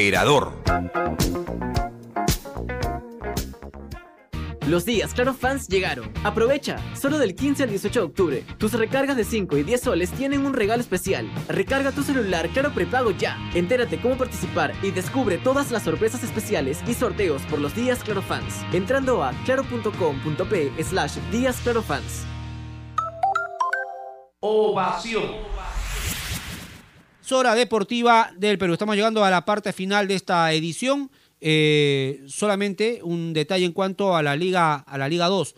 Emperador. Los días Claro Fans llegaron. Aprovecha, solo del 15 al 18 de octubre. Tus recargas de 5 y 10 soles tienen un regalo especial. Recarga tu celular Claro Prepago ya. Entérate cómo participar y descubre todas las sorpresas especiales y sorteos por los días Claro Fans. Entrando a claro.com.p slash días Claro Fans. Ovación. Hora deportiva del Perú. Estamos llegando a la parte final de esta edición. Eh, solamente un detalle en cuanto a la Liga, a la Liga 2.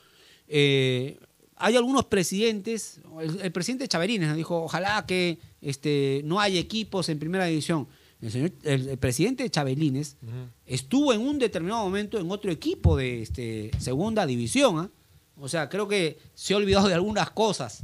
Eh, hay algunos presidentes, el, presidente Chaverines nos dijo, ojalá que este, no haya equipos en primera división. El, señor, el, presidente Chabelines estuvo en un determinado momento en otro equipo de este, segunda división. ¿ah? O sea, creo que se ha olvidado de algunas cosas.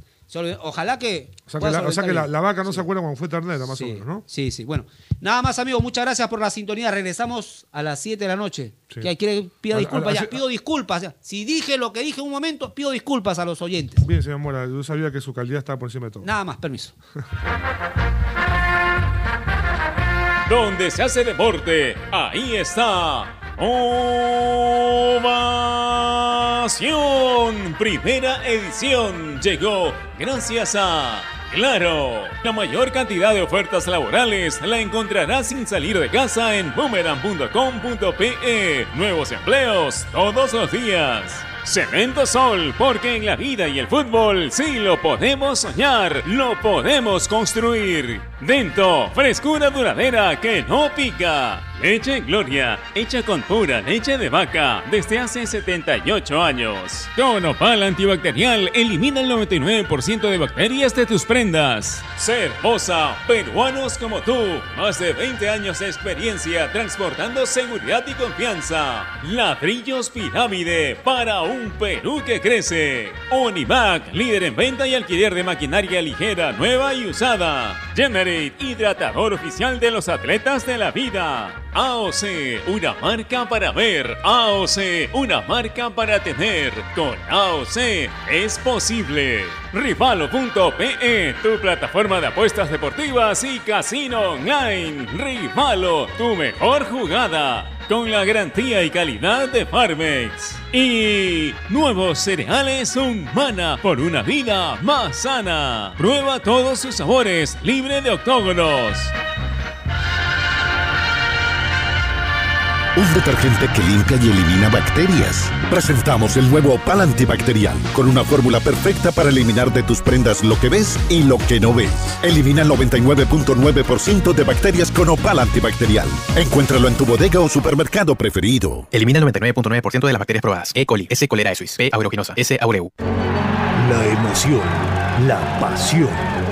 Ojalá que. O sea, que, la, vaca no se acuerda cuando fue ternera, más o menos, ¿no? Sí, sí. Bueno, nada más, amigos. Muchas gracias por la sintonía. Regresamos a las 7 de la noche. Que quiere, pido disculpas ya. Pido disculpas. Si dije lo que dije en un momento, pido disculpas a los oyentes. Bien, señor Mora. Yo sabía que su calidad estaba por encima de todo. Nada más, permiso. Donde se hace deporte, ahí está. Ovación. Primera edición llegó gracias a Claro. La mayor cantidad de ofertas laborales la encontrarás sin salir de casa en boomerang.com.pe. Nuevos empleos todos los días. Cemento Sol, porque en la vida y el fútbol sí lo podemos soñar, lo podemos construir. Dento, frescura duradera que no pica. Leche Gloria, hecha con pura leche de vaca desde hace 78 años. Con Opal antibacterial elimina el 99% de bacterias de tus prendas. Cervosa, peruanos como tú, más de 20 años de experiencia transportando seguridad y confianza. Ladrillos Pirámide para un Perú que crece. Onimac, líder en venta y alquiler de maquinaria ligera, nueva y usada. Hidratador oficial de los atletas de la vida. AOC, una marca para ver. AOC, una marca para tener. Con AOC es posible. Rivalo.pe, tu plataforma de apuestas deportivas y casino online. Rivalo, tu mejor jugada. Con la garantía y calidad de Farmex. Y nuevos cereales Humana por una vida más sana. Prueba todos sus sabores, libre de octógonos. Un detergente que limpia y elimina bacterias. Presentamos el nuevo Opal antibacterial con una fórmula perfecta para eliminar de tus prendas lo que ves y lo que no ves. Elimina el 99.9% de bacterias con Opal antibacterial. Encuéntralo en tu bodega o supermercado preferido. Elimina el 99.9% de las bacterias probadas. E. coli, S. cholerae suis, P. aeruginosa, S. aureu. La emoción, la pasión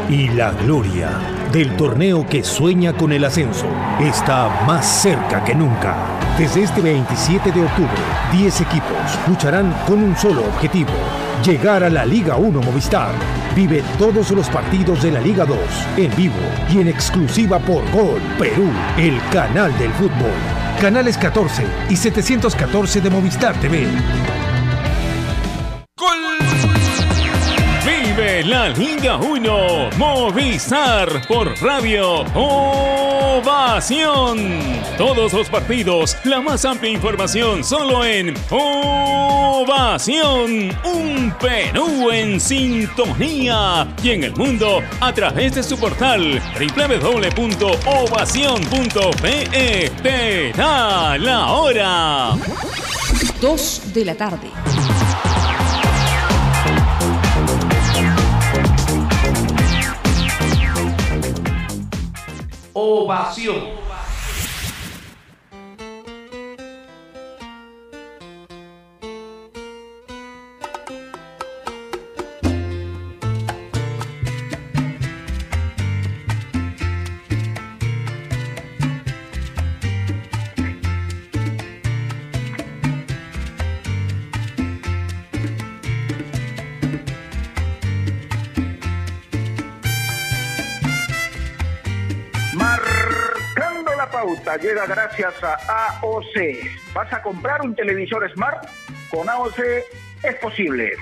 y la gloria del torneo que sueña con el ascenso está más cerca que nunca. Desde este 27 de octubre, 10 equipos lucharán con un solo objetivo, llegar a la Liga 1 Movistar. Vive todos los partidos de la Liga 2 en vivo y en exclusiva por Gol Perú, el canal del fútbol. Canales 14 y 714 de Movistar TV. La Liga 1 Movistar por Radio Ovación. Todos los partidos, la más amplia información solo en Ovación. Un Perú en sintonía y en el mundo a través de su portal www.ovación.pe. Te da la hora. 2 de la tarde. Ovación. Gracias a AOC. ¿Vas a comprar un televisor smart? Con AOC es posible.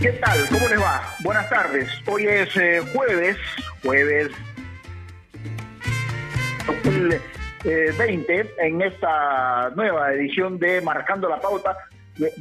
¿Qué tal? ¿Cómo les va? Buenas tardes. Hoy es eh, jueves, jueves el eh, 20 en esta nueva edición de Marcando la Pauta. Eh,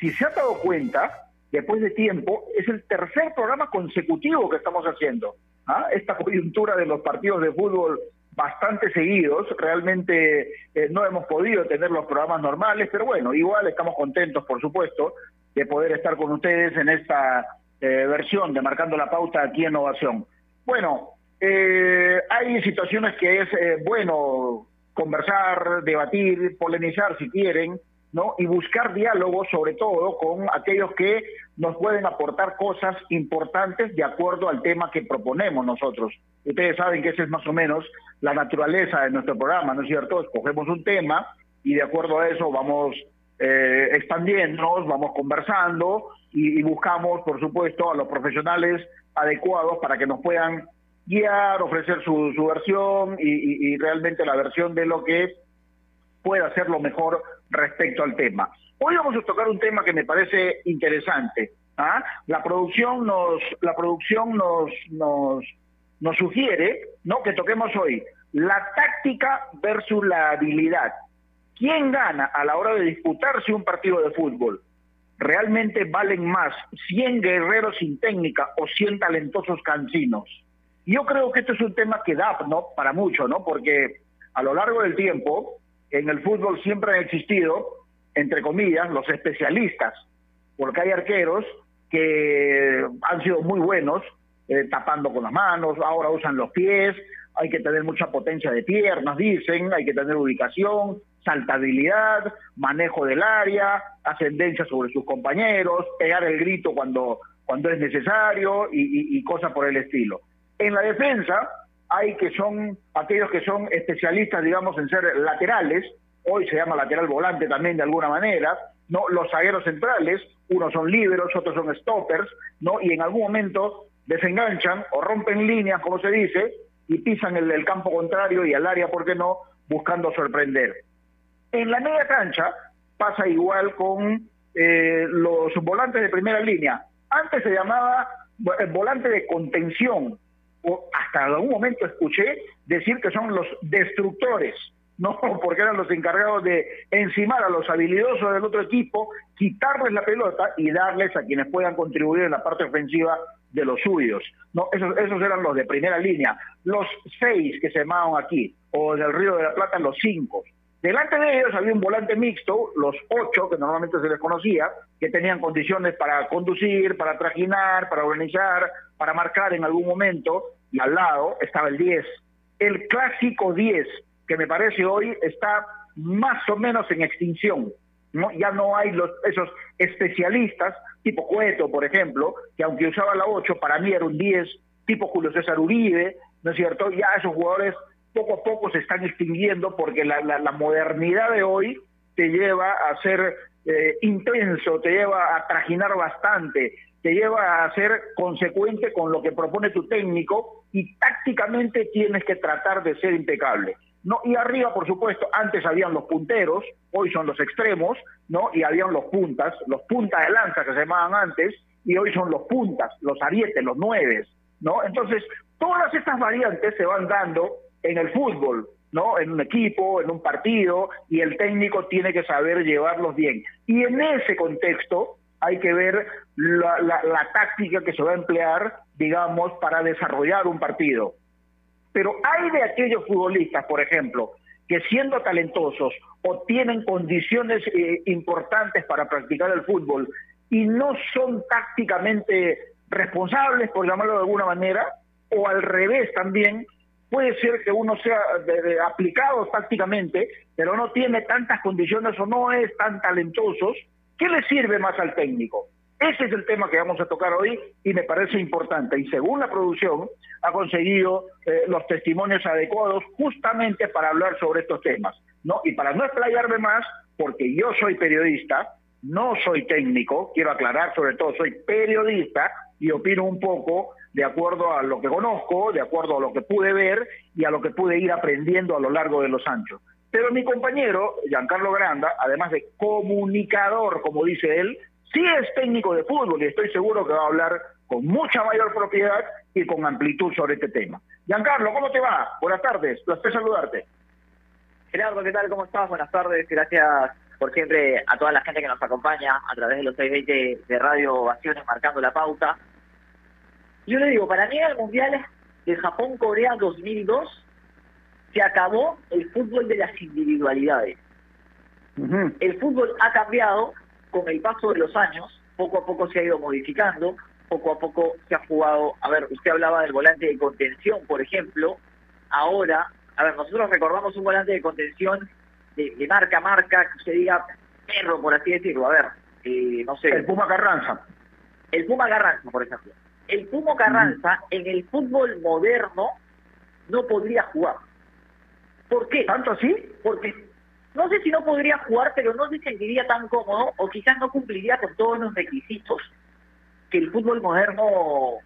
Si se ha dado cuenta, después de tiempo, es el tercer programa consecutivo que estamos haciendo. ¿ah? Esta coyuntura de los partidos de fútbol bastante seguidos, realmente eh, no hemos podido tener los programas normales, pero bueno, igual estamos contentos, por supuesto, de poder estar con ustedes en esta eh, versión de Marcando la Pauta aquí en Ovación. Bueno, eh, hay situaciones que es eh, bueno conversar, debatir, polemizar si quieren, ¿no? Y buscar diálogo, sobre todo, con aquellos que nos pueden aportar cosas importantes de acuerdo al tema que proponemos nosotros. Ustedes saben que esa es más o menos la naturaleza de nuestro programa, ¿no es cierto? Escogemos un tema y de acuerdo a eso vamos eh, expandiéndonos, vamos conversando y, y buscamos, por supuesto, a los profesionales adecuados para que nos puedan guiar, ofrecer su, su versión y, realmente la versión de lo que pueda ser lo mejor respecto al tema. Hoy vamos a tocar un tema que me parece interesante. ¿ah? La producción nos, la producción nos, nos, nos sugiere, ¿no? Que toquemos hoy la táctica versus la habilidad. ¿Quién gana a la hora de disputarse un partido de fútbol? ¿Realmente valen más 100 guerreros sin técnica o 100 talentosos cancinos? Yo creo que esto es un tema que da, ¿no? Para mucho, ¿no? Porque a lo largo del tiempo, en el fútbol siempre han existido, entre comillas, los especialistas, porque hay arqueros que han sido muy buenos, eh, tapando con las manos, ahora usan los pies, hay que tener mucha potencia de piernas, dicen, hay que tener ubicación, saltabilidad, manejo del área, ascendencia sobre sus compañeros, pegar el grito cuando, cuando es necesario y, y- y cosas por el estilo. En la defensa hay que son aquellos que son especialistas, digamos, en ser laterales, hoy se llama lateral volante también de alguna manera, no los zagueros centrales, unos son líberos, otros son stoppers, ¿no? Y en algún momento desenganchan o rompen líneas, como se dice, y pisan el, el campo contrario y al área, ¿por qué no?, buscando sorprender. En la media cancha pasa igual con eh, los volantes de primera línea. Antes se llamaba eh, volante de contención, o hasta algún momento escuché decir que son los destructores, no porque eran los encargados de encimar a los habilidosos del otro equipo, quitarles la pelota y darles a quienes puedan contribuir en la parte ofensiva de los suyos. No, esos, esos eran los de primera línea. Los seis que se llamaban aquí, o del Río de la Plata, los cinco. Delante de ellos había un volante mixto, los ocho, que normalmente se les conocía, que tenían condiciones para conducir, para trajinar, para organizar, para marcar en algún momento, y al lado estaba el 10. El clásico 10, que me parece hoy está más o menos en extinción. ¿no? Ya no hay los, esos especialistas, tipo Cueto, por ejemplo, que aunque usaba la 8, para mí era un 10, tipo Julio César Uribe, ¿no es cierto? Ya esos jugadores poco a poco se están extinguiendo porque la, la, la modernidad de hoy te lleva a ser eh, intenso, te lleva a trajinar bastante, te lleva a ser consecuente con lo que propone tu técnico y tácticamente tienes que tratar de ser impecable. No, y arriba, por supuesto, antes habían los punteros, hoy son los extremos, ¿no? Y habían los puntas, los puntas de lanza que se llamaban antes, y hoy son los puntas, los arietes, los nueves, ¿no? Entonces, todas estas variantes se van dando en el fútbol, ¿no? En un equipo, en un partido, y el técnico tiene que saber llevarlos bien. Y en ese contexto hay que ver la, la, táctica que se va a emplear, digamos, para desarrollar un partido. Pero hay de aquellos futbolistas, por ejemplo, que siendo talentosos o tienen condiciones eh, importantes para practicar el fútbol y no son tácticamente responsables, por llamarlo de alguna manera, o al revés también, puede ser que uno sea aplicado tácticamente, pero no tiene tantas condiciones o no es tan talentosos, ¿qué le sirve más al técnico? Ese es el tema que vamos a tocar hoy y me parece importante. Y según la producción, ha conseguido eh, los testimonios adecuados justamente para hablar sobre estos temas. ¿no? Y para no explayarme más, porque yo soy periodista, no soy técnico, quiero aclarar sobre todo, soy periodista y opino un poco de acuerdo a lo que conozco, de acuerdo a lo que pude ver y a lo que pude ir aprendiendo a lo largo de los años. Pero mi compañero, Giancarlo Granda, además de comunicador, como dice él, sí es técnico de fútbol y estoy seguro que va a hablar con mucha mayor propiedad y con amplitud sobre este tema. Giancarlo, ¿cómo te va? Buenas tardes, placer saludarte. Gerardo, ¿qué tal? ¿Cómo estás? Buenas tardes, gracias por siempre a toda la gente que nos acompaña a través de los 620 de Radio Ovaciones marcando la pauta. Yo le digo, para mí el Mundial de Japón-Corea 2002 se acabó el fútbol de las individualidades. El fútbol ha cambiado con el paso de los años, poco a poco se ha ido modificando, poco a poco se ha jugado, a ver, usted hablaba del volante de contención, por ejemplo, ahora, a ver, nosotros recordamos un volante de contención de, marca a marca, que usted diga perro, por así decirlo, a ver, eh, no sé. El Puma Carranza. El Puma Carranza, por ejemplo. El Puma Carranza en el fútbol moderno no podría jugar. ¿Por qué? ¿Tanto así? Porque no sé si no podría jugar, pero no se sentiría tan cómodo o quizás no cumpliría con todos los requisitos que el fútbol moderno,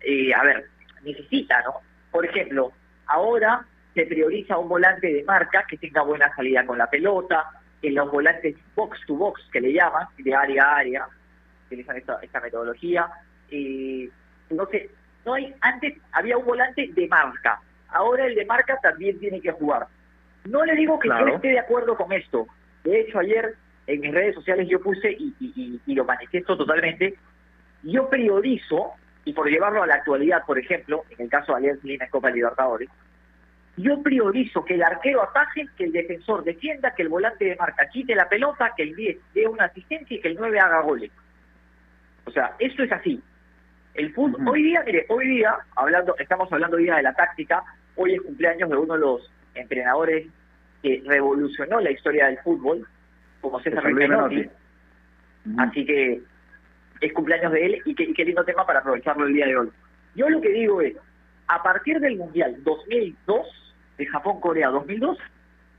eh, a ver, necesita, ¿no? Por ejemplo, ahora se prioriza un volante de marca que tenga buena salida con la pelota, en los volantes box to box que le llaman, de área a área, utilizan esta, esta metodología. Eh, no sé, no hay, antes había un volante de marca, ahora el de marca también tiene que jugar. No le digo que yo esté de acuerdo con esto. De hecho, ayer en mis redes sociales yo puse y, y lo manifiesto totalmente, yo priorizo, y por llevarlo a la actualidad, por ejemplo, en el caso de Alianza Lima en Copa Libertadores, yo priorizo que el arquero ataje, que el defensor defienda, que el volante de marca quite la pelota, que el 10 dé una asistencia y que el 9 haga goles. O sea, eso es así. El fútbol, hoy día, mire, hoy día, hablando, estamos hablando hoy día de la táctica, hoy es cumpleaños de uno de los entrenadores que revolucionó la historia del fútbol, como César Menotti. Así que es cumpleaños de él y qué, lindo tema para aprovecharlo el día de hoy. Yo lo que digo es, a partir del Mundial 2002, de Japón-Corea 2002,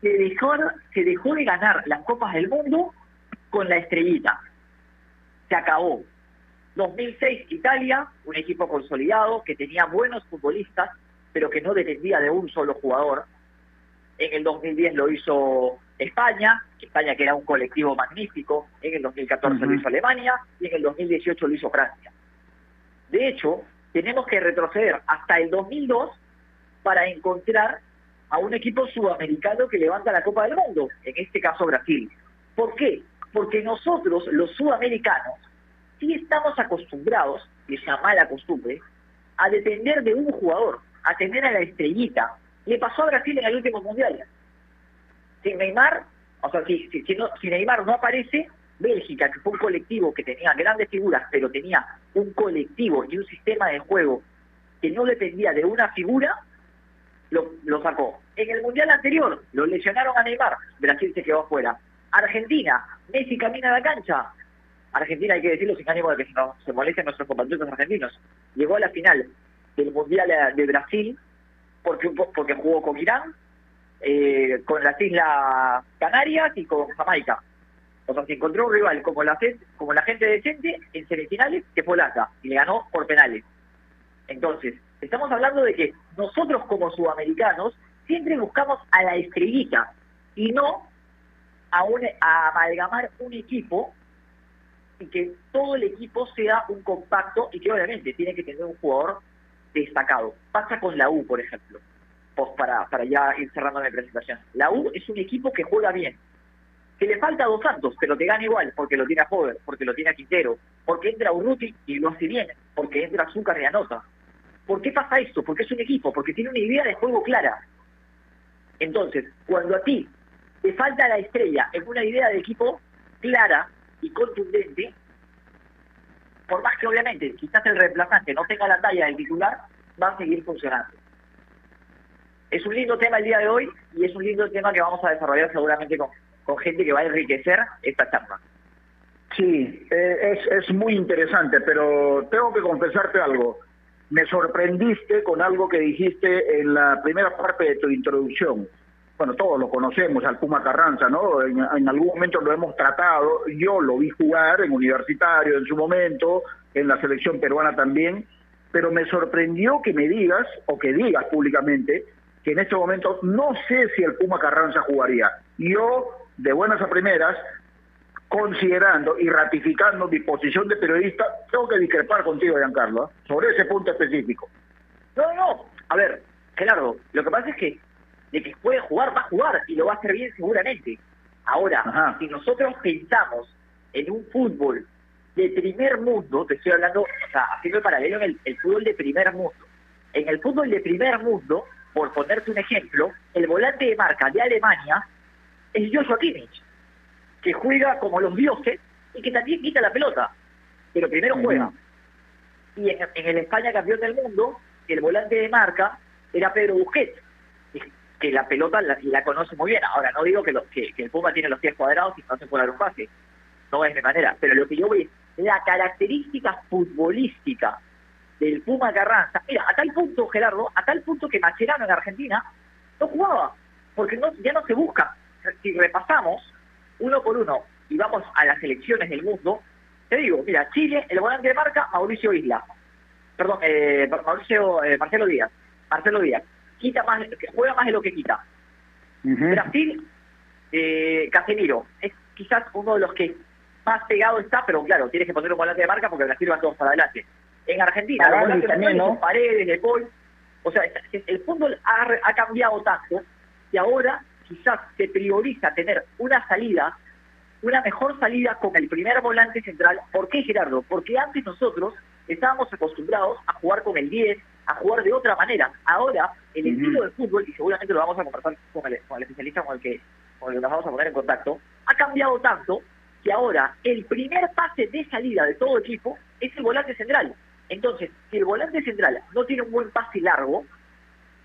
se dejó, se dejó de ganar las Copas del Mundo con la estrellita. Se acabó. 2006 Italia, un equipo consolidado que tenía buenos futbolistas, pero que no dependía de un solo jugador. En el 2010 lo hizo España, España que era un colectivo magnífico, en el 2014 lo hizo Alemania y en el 2018 lo hizo Francia. De hecho, tenemos que retroceder hasta el 2002 para encontrar a un equipo sudamericano que levanta la Copa del Mundo, en este caso Brasil. ¿Por qué? Porque nosotros, los sudamericanos, sí estamos acostumbrados, y es una mala costumbre, a depender de un jugador, a tener a la estrellita. Le pasó a Brasil en el último mundial sin Neymar, o sea, si, si, Neymar no aparece, Bélgica, que fue un colectivo que tenía grandes figuras, pero tenía un colectivo y un sistema de juego que no dependía de una figura, lo, lo sacó. En el Mundial anterior lo lesionaron a Neymar, Brasil se quedó afuera. Argentina, Messi camina a la cancha. Argentina, hay que decirlo sin ánimo de que se, no, se molesten nuestros compatriotas argentinos. Llegó a la final del Mundial de Brasil porque, porque jugó con Irán, eh, con las Islas Canarias y con Jamaica. O sea, se encontró un rival como la, como la gente decente en semifinales que fue Holanda y le ganó por penales. Entonces, estamos hablando de que nosotros como sudamericanos siempre buscamos a la estrellita y no a, a amalgamar un equipo y que todo el equipo sea un compacto y que obviamente tiene que tener un jugador destacado. Pasa con la U, por ejemplo para, para ya ir cerrando mi presentación. La U es un equipo que juega bien, que le falta a dos Santos, pero que gana igual, porque lo tiene a Jover, porque lo tiene a Quintero, porque entra Urruti y lo hace bien, porque entra Azúcar y anota. ¿Por qué pasa esto? Porque es un equipo, porque tiene una idea de juego clara. Entonces, cuando a ti te falta la estrella en una idea de equipo clara y contundente, por más que obviamente quizás el reemplazante no tenga la talla del titular, va a seguir funcionando es un lindo tema el día de hoy y es un lindo tema que vamos a desarrollar seguramente con, gente que va a enriquecer esta charla. Sí, eh, es, es muy interesante, pero tengo que confesarte algo. Me sorprendiste con algo que dijiste en la primera parte de tu introducción. Bueno, todos lo conocemos, al Puma Carranza, ¿no? En, algún momento lo hemos tratado, yo lo vi jugar en universitario en su momento, en la selección peruana también, pero me sorprendió que me digas, o que digas públicamente, que en este momento no sé si el Puma Carranza jugaría. Yo, de buenas a primeras, considerando y ratificando mi posición de periodista, tengo que discrepar contigo, Giancarlo, ¿eh? sobre ese punto específico. No, no, a ver, Gerardo, lo que pasa es que de que puede jugar, va a jugar y lo va a hacer bien seguramente. Ahora, si nosotros pensamos en un fútbol de primer mundo, te estoy hablando, o sea, haciendo el paralelo en el, fútbol de primer mundo. En el fútbol de primer mundo, por ponerte un ejemplo, el volante de marca de Alemania es Joshua Kimmich, que juega como los dioses y que también quita la pelota, pero primero juega. Y en, el España campeón del mundo, el volante de marca era Pedro Busquets, que la pelota la, la conoce muy bien. Ahora, no digo que, que, el Puma tiene los pies cuadrados y no se puede dar un pase, no es de manera, pero lo que yo veo es la característica futbolística del Puma Carranza. Mira, a tal punto, Gerardo, a tal punto que Macherano en Argentina no jugaba, porque no, ya no se busca. Si repasamos uno por uno y vamos a las elecciones del mundo, te digo, mira, Chile, el volante de marca, Mauricio Isla. Perdón, eh, Mauricio, eh, Marcelo Díaz. Marcelo Díaz. Quita más, juega más de lo que quita. Brasil, eh, Casemiro. Es quizás uno de los que más pegado está, pero claro, tienes que poner un volante de marca porque Brasil va todos para adelante. En Argentina, los volantes también, ¿no? paredes, de gol. O sea, el fútbol ha, ha cambiado tanto y ahora quizás se prioriza tener una salida una mejor salida con el primer volante central. ¿Por qué, Gerardo? Porque antes nosotros estábamos acostumbrados a jugar con el 10, a jugar de otra manera. Ahora, el estilo del fútbol, y seguramente lo vamos a conversar con el, con el especialista con el, que, con el que nos vamos a poner en contacto, ha cambiado tanto que ahora el primer pase de salida de todo equipo es el volante central. Entonces, si el volante central no tiene un buen pase largo,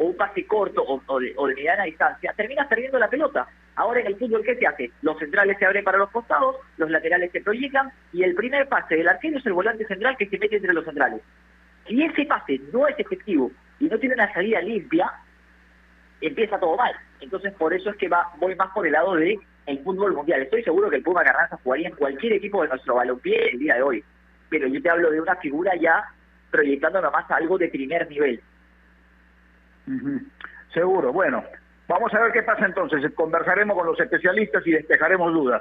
o un pase corto o, de, o de mediana distancia, terminas perdiendo la pelota. Ahora en el fútbol, ¿qué se hace? Los centrales se abren para los costados, los laterales se proyectan y el primer pase del arquero es el volante central que se mete entre los centrales. Si ese pase no es efectivo y no tiene una salida limpia, empieza todo mal. Entonces por eso es que va voy más por el lado de el fútbol mundial. Estoy seguro que el Puma Carranza jugaría en cualquier equipo de nuestro balompié el día de hoy. Pero yo te hablo de una figura ya proyectando nomás algo de primer nivel. Seguro. Bueno, Vamos a ver qué pasa entonces. Conversaremos con los especialistas y despejaremos dudas.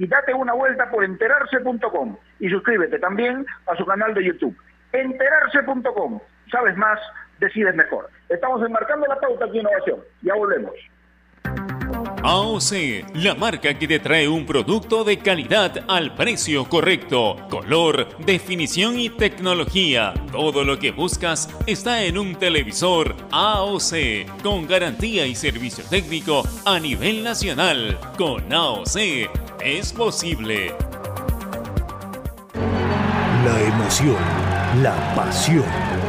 y date una vuelta por enterarse.com y suscríbete también a su canal de YouTube. Enterarse.com. Sabes más, decides mejor. Estamos enmarcando la pauta aquí en Innovación. Ya volvemos. AOC, la marca que te trae un producto de calidad al precio correcto, color, definición y tecnología. Todo lo que buscas está en un televisor AOC, con garantía y servicio técnico a nivel nacional. Con AOC es posible. La emoción, la pasión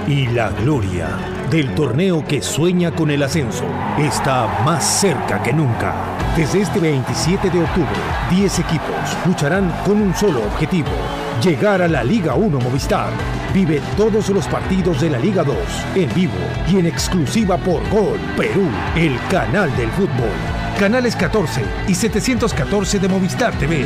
y la gloria del torneo que sueña con el ascenso está más cerca que nunca. Desde este 27 de octubre, 10 equipos lucharán con un solo objetivo, llegar a la Liga 1 Movistar. Vive todos los partidos de la Liga 2 en vivo y en exclusiva por Gol Perú, el canal del fútbol. Canales 14 y 714 de Movistar TV.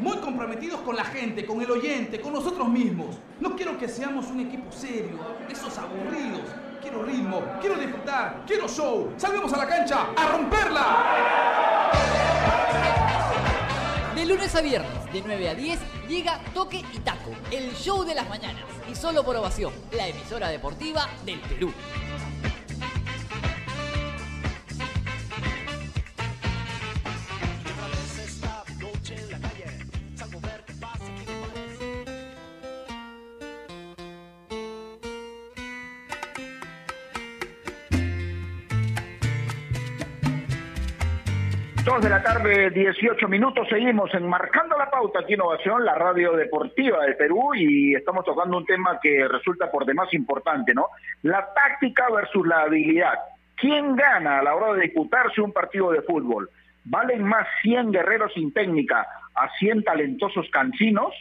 muy comprometidos con la gente, con el oyente, con nosotros mismos. No quiero que seamos un equipo serio, esos aburridos. Quiero ritmo, quiero disfrutar, quiero show. Salgamos a la cancha a romperla. De lunes a viernes, de 9 a 10, llega Toque y Taco, el show de las mañanas. Y solo por ovación, la emisora deportiva del Perú. De la tarde, 18 minutos, seguimos enmarcando la pauta aquí Innovación, la radio deportiva de Perú, y estamos tocando un tema que resulta por demás importante, ¿no? La táctica versus la habilidad. ¿Quién gana a la hora de disputarse un partido de fútbol? ¿Valen más 100 guerreros sin técnica a 100 talentosos cancinos?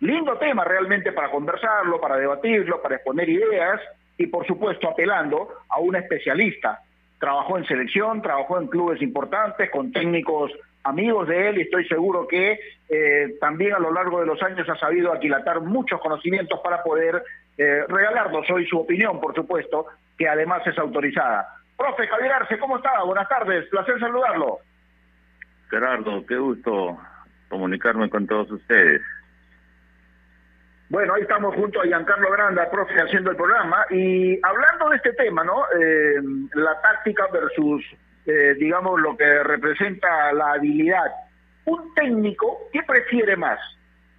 Lindo tema realmente para conversarlo, para debatirlo, para exponer ideas y por supuesto apelando a un especialista trabajó en selección, trabajó en clubes importantes, con técnicos amigos de él y estoy seguro que eh, también a lo largo de los años ha sabido aquilatar muchos conocimientos para poder eh, regalarnos hoy su opinión, por supuesto, que además es autorizada. Profe Javier Arce, ¿cómo está? Buenas tardes, placer saludarlo. Gerardo, qué gusto comunicarme con todos ustedes. Bueno, ahí estamos junto a Giancarlo Granda, profe, haciendo el programa y hablando de este tema, ¿no? Eh, la táctica versus, eh, digamos, lo que representa la habilidad. Un técnico, ¿qué prefiere más?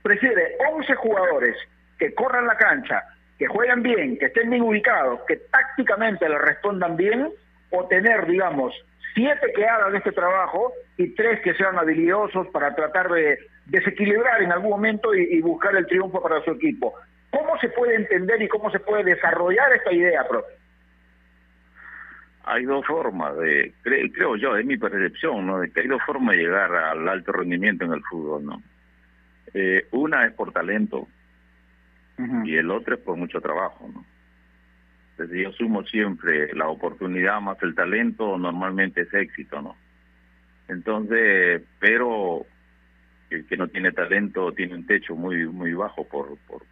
Prefiere 11 jugadores que corran la cancha, que juegan bien, que estén bien ubicados, que tácticamente le respondan bien, o tener, digamos, siete que hagan este trabajo y tres que sean habilidosos para tratar de desequilibrar en algún momento y, buscar el triunfo para su equipo. ¿Cómo se puede entender y cómo se puede desarrollar esta idea, profe? Hay dos formas de, creo, yo, es mi percepción, ¿no? De que hay dos formas de llegar al alto rendimiento en el fútbol, ¿no? Eh, una es por talento y el otro es por mucho trabajo, ¿no? Entonces yo sumo siempre la oportunidad más el talento, normalmente es éxito, ¿no? Entonces, pero el que no tiene talento tiene un techo muy muy bajo por por,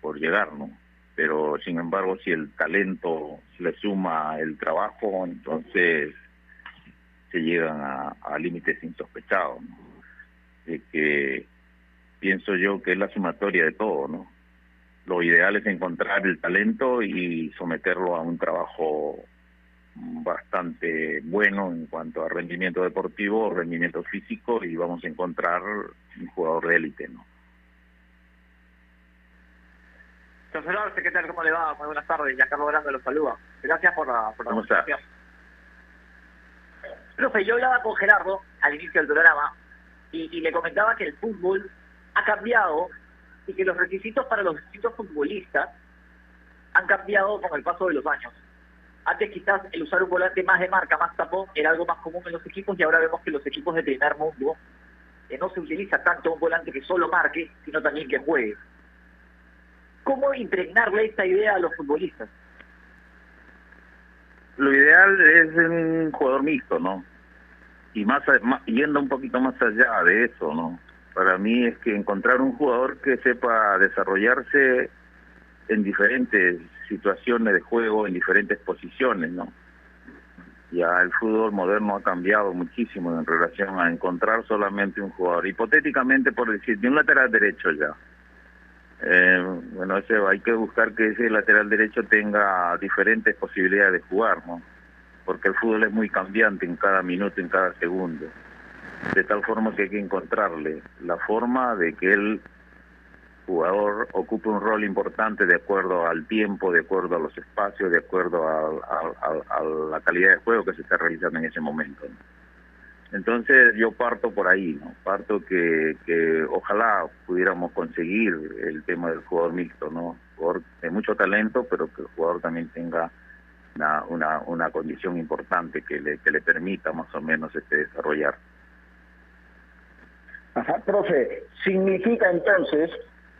por, llegar, ¿no? Pero sin embargo, si el talento le suma el trabajo, entonces se llegan a, límites insospechados, ¿no? Que pienso yo que es la sumatoria de todo, ¿no? lo ideal es encontrar el talento y someterlo a un trabajo bastante bueno en cuanto a rendimiento deportivo, rendimiento físico y vamos a encontrar un jugador de élite, ¿no? ¿qué tal? ¿Cómo le va? Muy buenas tardes. Ya Carlos Grande lo saluda. Gracias por la, por la Profe, yo hablaba con Gerardo al inicio del programa y, y le comentaba que el fútbol ha cambiado y que los requisitos para los distintos futbolistas han cambiado con el paso de los años. Antes quizás el usar un volante más de marca, más tapón, era algo más común en los equipos y ahora vemos que los equipos de primer mundo eh, no se utiliza tanto un volante que solo marque, sino también que juegue. ¿Cómo impregnarle esta idea a los futbolistas? Lo ideal es un jugador mixto, ¿no? Y más yendo un poquito más allá de eso, ¿no? para mí es que encontrar un jugador que sepa desarrollarse en diferentes situaciones de juego, en diferentes posiciones, ¿no? Ya el fútbol moderno ha cambiado muchísimo en relación a encontrar solamente un jugador. Hipotéticamente, por decir, de un lateral derecho ya. Eh, bueno, ese, hay que buscar que ese lateral derecho tenga diferentes posibilidades de jugar, ¿no? Porque el fútbol es muy cambiante en cada minuto, en cada segundo de tal forma que hay que encontrarle la forma de que el jugador ocupe un rol importante de acuerdo al tiempo, de acuerdo a los espacios, de acuerdo a, la calidad de juego que se está realizando en ese momento. Entonces yo parto por ahí, ¿no? Parto que, ojalá pudiéramos conseguir el tema del jugador mixto, ¿no? Jugador de mucho talento, pero que el jugador también tenga una, una, una condición importante que le, que le permita más o menos este desarrollar. Ajá, profe, significa entonces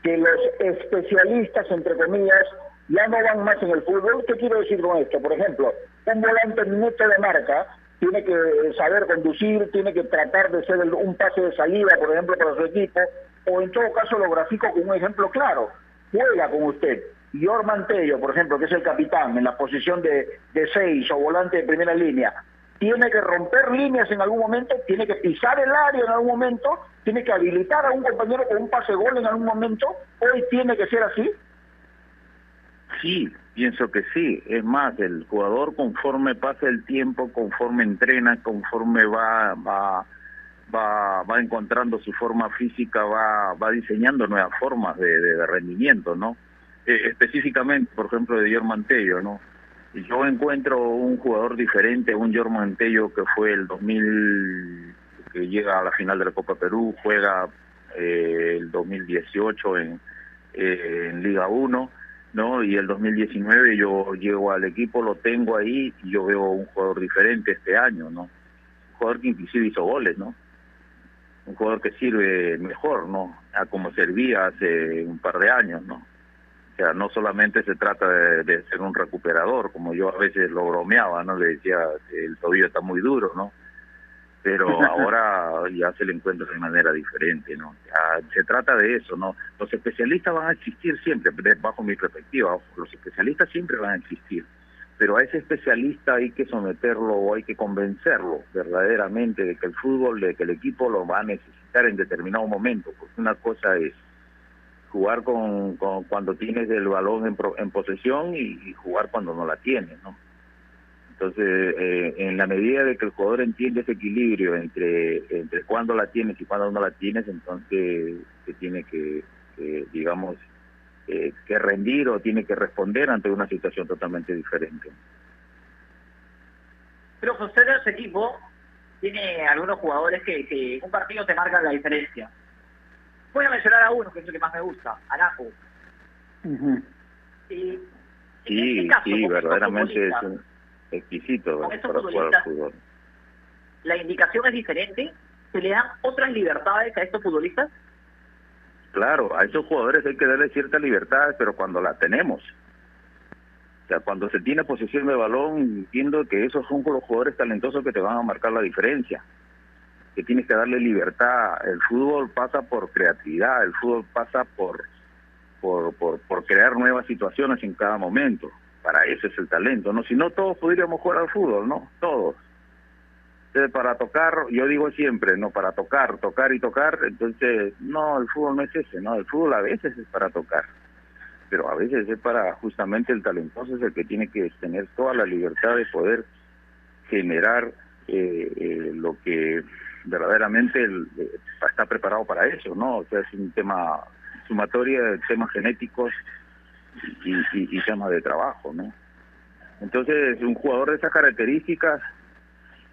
que los especialistas, entre comillas, ya no van más en el fútbol. ¿Qué quiero decir con esto? Por ejemplo, un volante minuto de marca tiene que saber conducir, tiene que tratar de ser un pase de salida, por ejemplo, para su equipo, o en todo caso lo grafico con un ejemplo claro. Juega con usted. Yor Mantello, por ejemplo, que es el capitán en la posición de, de seis o volante de primera línea, tiene que romper líneas en algún momento, tiene que pisar el área en algún momento, tiene que habilitar a un compañero con un pase gol en algún momento, hoy tiene que ser así. Sí, pienso que sí. Es más, el jugador conforme pasa el tiempo, conforme entrena, conforme va va va, va encontrando su forma física, va va diseñando nuevas formas de, rendimiento, ¿no? Eh, específicamente, por ejemplo, de Guillermo Mantello, ¿no? Yo encuentro un jugador diferente, un Jorge Mantello que fue el 2000, que llega a la final de la Copa Perú, juega eh, el 2018 en, eh, en Liga 1, ¿no? Y el 2019 yo llego al equipo, lo tengo ahí y yo veo un jugador diferente este año, ¿no? Un jugador que inclusive hizo goles, ¿no? Un jugador que sirve mejor, ¿no? A como servía hace un par de años, ¿no? Sea, no solamente se trata de, de ser un recuperador, como yo a veces lo bromeaba, ¿no? Le decía, el tobillo está muy duro, ¿no? pero ahora ya se le encuentra de manera diferente, ¿no? Ya se trata de eso, ¿no? Los especialistas van a existir siempre, bajo mi perspectiva, los especialistas siempre van a existir, pero a ese especialista hay que someterlo o hay que convencerlo verdaderamente de que el fútbol, de que el equipo lo va a necesitar en determinado momento, porque una cosa es jugar con, con cuando tienes el balón en, pro- en posesión y, jugar cuando no la tienes, ¿no? Entonces, eh, en la medida de que el jugador entiende ese equilibrio entre entre cuándo la tienes y cuándo no la tienes, entonces se tiene que, digamos, eh, que rendir o tiene que responder ante una situación totalmente diferente. Pero usted en su equipo tiene algunos jugadores que, que un partido te marcan la diferencia. Voy a mencionar a uno que es el que más me gusta. Y Sí, este caso, sí, verdaderamente es un exquisito con para jugar al fútbol. la indicación es diferente. ¿Se le dan otras libertades a estos futbolistas? Claro, a esos jugadores hay que darle cierta libertad, pero cuando la tenemos. O sea, cuando se tiene posesión de balón, entiendo que esos son los jugadores talentosos que te van a marcar la diferencia. Tienes que darle libertad. El fútbol pasa por creatividad, el fútbol pasa por, por, por, por crear nuevas situaciones en cada momento. Para eso es el talento, ¿no? Si no, todos podríamos jugar al fútbol, ¿no? Todos. Entonces, para tocar, yo digo siempre, no, para tocar, tocar y tocar, entonces, no, el fútbol no es ese, ¿no? El fútbol a veces es para tocar, pero a veces es para justamente el talentoso, es el que tiene que tener toda la libertad de poder generar eh, eh, lo que verdaderamente el- eh, está preparado para eso, ¿no? O sea, es un tema sumatoria de temas genéticos y, y, temas de trabajo, ¿no? Entonces, un jugador de esas características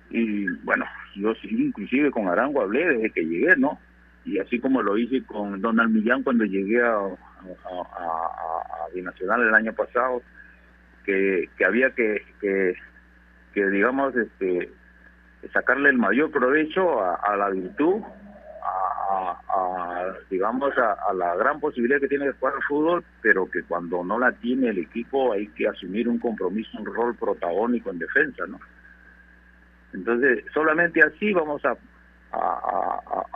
y bueno, yo inclusive con Arango hablé desde que llegué, ¿no? Y así como lo hice con Donald Millán cuando llegué a, a- a Binacional el año pasado, que, que había que, que, que, digamos, este sacarle el mayor provecho a, la virtud, a, a- digamos, a, la gran posibilidad que tiene de jugar al fútbol, pero que cuando no la tiene el equipo hay que asumir un compromiso, un rol protagónico en defensa, ¿no? Entonces, solamente así vamos a,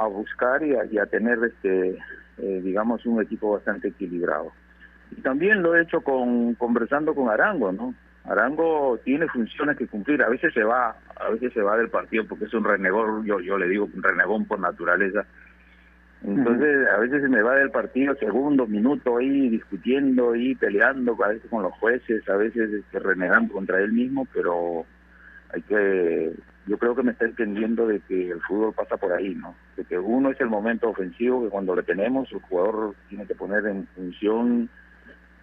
buscar y a, y tener, este, eh, digamos, un equipo bastante equilibrado. Y también lo he hecho con conversando con Arango, ¿no? Arango tiene funciones que cumplir. A veces se va, a veces se va del partido porque es un renegón. Yo, yo le digo un renegón por naturaleza. Entonces, a veces se me va del partido segundo, minuto ahí discutiendo y peleando, a veces con los jueces, a veces este, renegando contra él mismo, pero hay que yo creo que me está entendiendo de que el fútbol pasa por ahí no de que uno es el momento ofensivo que cuando le tenemos el jugador tiene que poner en función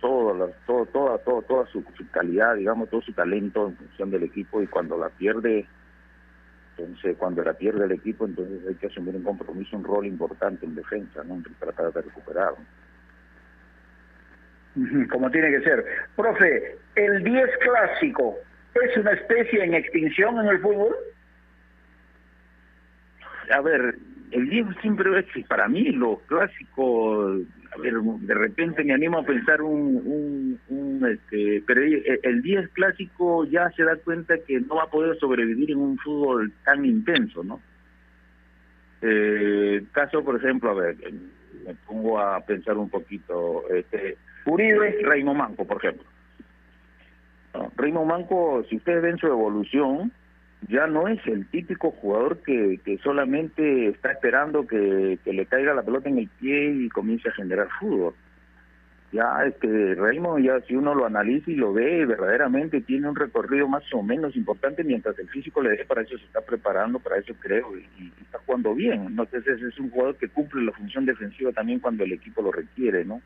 todo, la- todo toda todo, toda su, su calidad digamos todo su talento en función del equipo y cuando la pierde entonces cuando la pierde el equipo entonces hay que asumir un compromiso un rol importante en defensa no en tratar de recuperar Ujú, Como tiene que ser. Profe, ¿el 10 clásico es una especie en extinción en el fútbol? a ver, el 10 siempre es, para mí, lo clásico, ver, de repente me animo a pensar un, un, un, este, pero el el 10 clásico ya se da cuenta que no va a poder sobrevivir en un fútbol tan intenso, ¿no? Eh, caso, por ejemplo, a ver, me pongo a pensar un poquito, este, Uribe, Raymond Manco, por ejemplo. No, Raymond Manco, si ustedes ven su evolución, ya no es el típico jugador que, que solamente está esperando que, que le caiga la pelota en el pie y comience a generar fútbol. Ya este Raymond, ya si uno lo analiza y lo ve, verdaderamente tiene un recorrido más o menos importante mientras el físico le dé, para eso se está preparando, para eso creo, y, está jugando bien. Entonces es un jugador que cumple la función defensiva también cuando el equipo lo requiere, ¿no?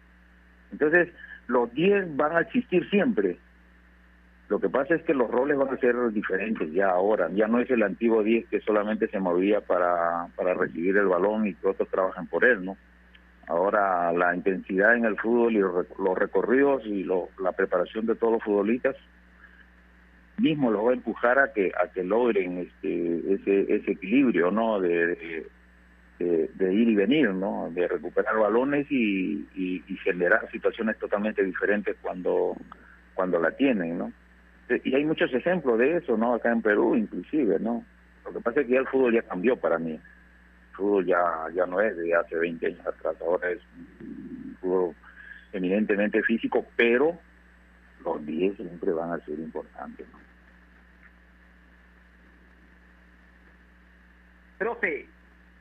Entonces, los 10 van a existir siempre. Lo que pasa es que los roles van a ser diferentes ya ahora. Ya no es el antiguo 10 que solamente se movía para, para recibir el balón y que otros trabajan por él, ¿no? Ahora la intensidad en el fútbol y los recorridos y lo- la preparación de todos los futbolistas mismo los va a empujar a que a que logren este ese, ese equilibrio, ¿no? De- de ir y venir, ¿no? De recuperar balones y, y, y generar situaciones totalmente diferentes cuando cuando la tienen, ¿no? Y hay muchos ejemplos de eso, ¿no? Acá en Perú, inclusive, ¿no? Lo que pasa es que ya el fútbol ya cambió para mí. El fútbol ya, ya no es de hace 20 años atrás, ahora es un fútbol eminentemente físico, pero los 10 siempre van a ser importantes, ¿no? Profe,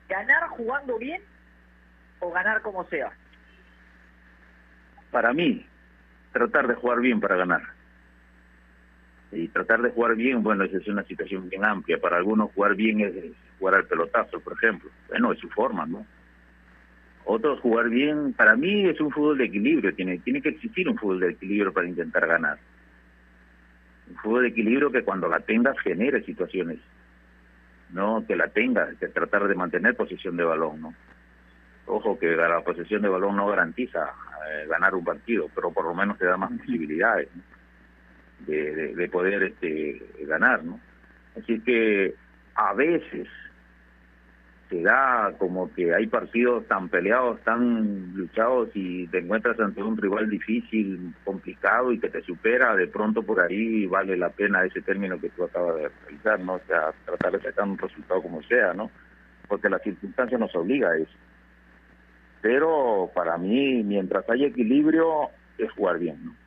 ¿ganar jugando bien o ganar como sea? Para mí, tratar de jugar bien para ganar. Y tratar de jugar bien, bueno, esa es una situación bien amplia. Para algunos jugar bien es jugar al pelotazo, por ejemplo. Bueno, es su forma, ¿no? Otros jugar bien, para mí es un fútbol de equilibrio. Tiene, tiene que existir un fútbol de equilibrio para intentar ganar. Un fútbol de equilibrio que cuando la tengas genere situaciones. No que la tengas, que tratar de mantener posesión de balón, ¿no? Ojo que la posesión de balón no garantiza eh, ganar un partido, pero por lo menos te da más posibilidades ¿no? De, de, de poder este, ganar, ¿no? Así que a veces se da como que hay partidos tan peleados, tan luchados y te encuentras ante un rival difícil, complicado y que te supera, de pronto por ahí vale la pena ese término que tú acabas de realizar, ¿no? O sea, tratar de sacar un resultado como sea, ¿no? Porque la circunstancia nos obliga a eso. Pero para mí, mientras haya equilibrio, es jugar bien, ¿no?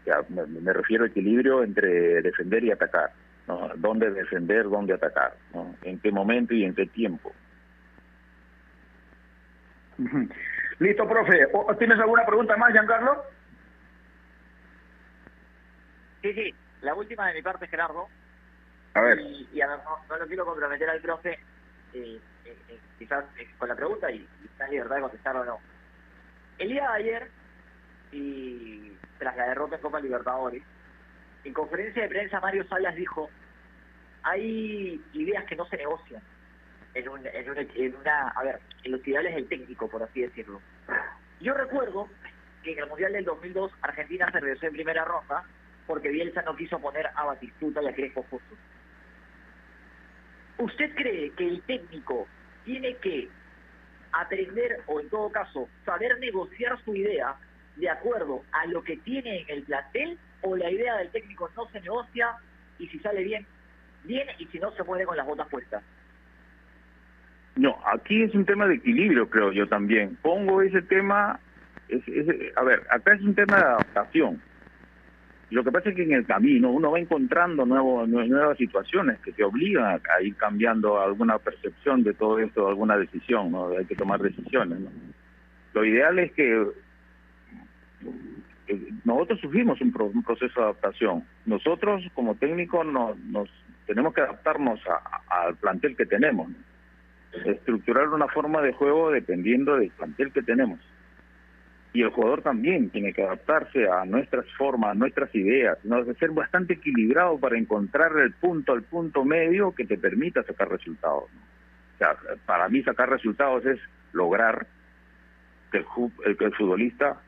O sea, me, me refiero a equilibrio entre defender y atacar, ¿no? Dónde defender, dónde atacar, ¿no? En qué momento y en qué tiempo. Listo, profe. ¿O- ¿Tienes alguna pregunta más, Giancarlo? Sí, sí, la última de mi parte, Gerardo. A ver. Y, y a ver, no, no lo quiero comprometer al profe, eh, eh, eh, quizás eh, con la pregunta y, y está en libertad de contestar o no. El día de ayer, y tras la derrota en Copa Libertadores, en conferencia de prensa Mario Salas dijo, hay ideas que no se negocian en, un, en, una, en una, a ver, en los ideales del técnico, por así decirlo. Yo recuerdo que en el Mundial del 2002 Argentina se regresó en primera ronda porque Bielsa no quiso poner a Batistuta y a Crespo Fosso. ¿Usted cree que el técnico tiene que aprender o en todo caso saber negociar su idea de acuerdo a lo que tiene en el plantel o la idea del técnico no se negocia y si sale bien, bien y si no se muere con las botas puestas? No, aquí es un tema de equilibrio, creo yo también. Pongo ese tema, es, a ver, acá es un tema de adaptación. Lo que pasa es que en el camino uno va encontrando nuevo- nue- nuevas situaciones que te obligan a, ir cambiando alguna percepción de todo esto, alguna decisión, ¿no? Hay que tomar decisiones. Lo ideal es que nosotros sufrimos un, pro- proceso de adaptación. Nosotros como técnicos no- nos tenemos que adaptarnos al plantel que tenemos. estructurar una forma de juego dependiendo del plantel que tenemos. Y el jugador también tiene que adaptarse a nuestras formas, a nuestras ideas, ¿no? De ser bastante equilibrado para encontrar el punto, el punto medio que te permita sacar resultados. O sea, para mí sacar resultados es lograr que el- que el futbolista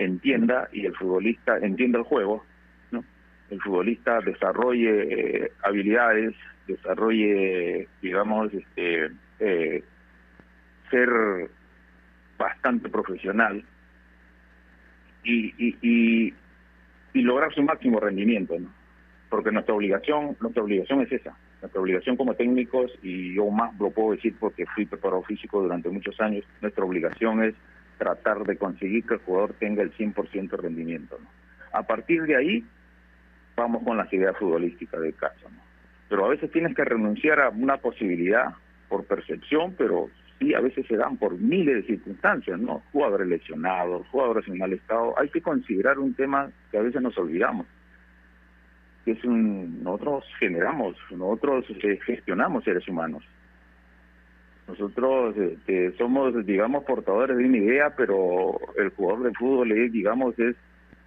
entienda y el futbolista entienda el juego, ¿no? El futbolista desarrolle eh, habilidades, desarrolle, digamos, este, eh, ser bastante profesional y, y, y, y lograr su máximo rendimiento, ¿no? Porque nuestra obligación, nuestra obligación es esa. Nuestra obligación como técnicos, y yo más lo puedo decir porque fui preparador físico durante muchos años, nuestra obligación es tratar de conseguir que el jugador tenga el 100% de rendimiento. ¿no? A partir de ahí, vamos con las ideas futbolísticas del caso. ¿no? Pero a veces tienes que renunciar a una posibilidad por percepción, pero sí, a veces se dan por miles de circunstancias, ¿no? Jugadores lesionados, jugadores en mal estado. Hay que considerar un tema que a veces nos olvidamos. Que es un, nosotros generamos, nosotros eh, gestionamos seres humanos. Nosotros este, somos, digamos, portadores de una idea, pero el jugador de fútbol es, digamos, es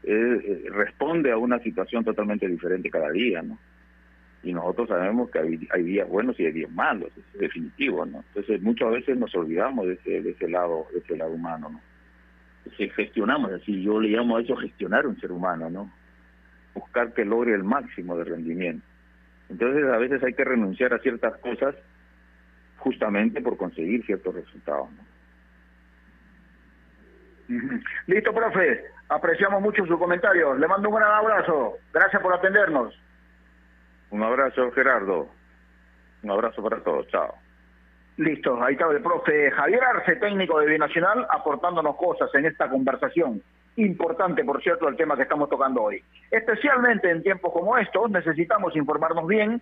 eh, responde a una situación totalmente diferente cada día, ¿no? Y nosotros sabemos que hay, hay días buenos y hay días malos, es definitivo, ¿no? Entonces muchas veces nos olvidamos de ese, de ese lado, de ese lado humano, ¿no? Si gestionamos, así yo le llamo a eso gestionar un ser humano, ¿no? Buscar que logre el máximo de rendimiento. Entonces a veces hay que renunciar a ciertas cosas justamente por conseguir ciertos resultados, ¿no? Listo, profe. Apreciamos mucho su comentario. Le mando un gran abrazo. Gracias por atendernos. Un abrazo, Gerardo. Un abrazo para todos. Chao. Listo, ahí está el profe Javier Arce, técnico de Binacional, aportándonos cosas en esta conversación. Importante, por cierto, el tema que estamos tocando hoy. Especialmente en tiempos como estos, necesitamos informarnos bien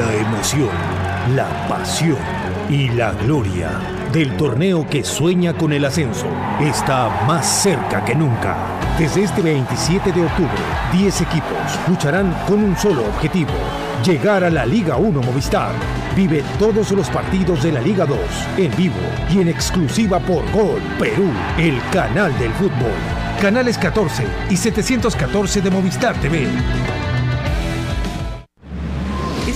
La emoción, la pasión y la gloria del torneo que sueña con el ascenso está más cerca que nunca. Desde este 27 de octubre, 10 equipos lucharán con un solo objetivo, llegar a la Liga 1 Movistar. Vive todos los partidos de la Liga 2 en vivo y en exclusiva por Gol Perú, el canal del fútbol. Canales 14 y 714 de Movistar TV.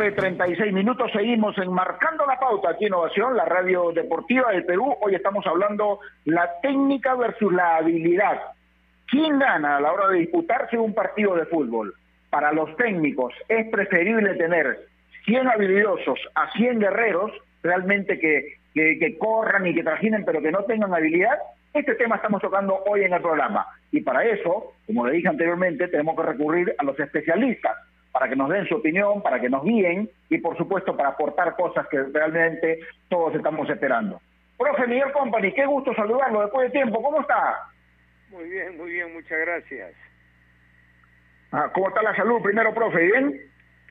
Tarde, 36 minutos. Seguimos enmarcando la pauta aquí en la radio deportiva del Perú. Hoy estamos hablando la técnica versus la habilidad. ¿Quién gana a la hora de disputarse un partido de fútbol? Para los técnicos es preferible tener 100 habilidosos a 100 guerreros, realmente que, que, que corran y que trajinen, pero que no tengan habilidad. Este tema estamos tocando hoy en el programa. Y para eso, como le dije anteriormente, tenemos que recurrir a los especialistas para que nos den su opinión, para que nos guíen y por supuesto para aportar cosas que realmente todos estamos esperando. Profe Miguel Company, qué gusto saludarlo después de tiempo, ¿cómo está? Muy bien, muy bien, muchas gracias. Ah, ¿Cómo está la salud primero, profe? ¿Bien?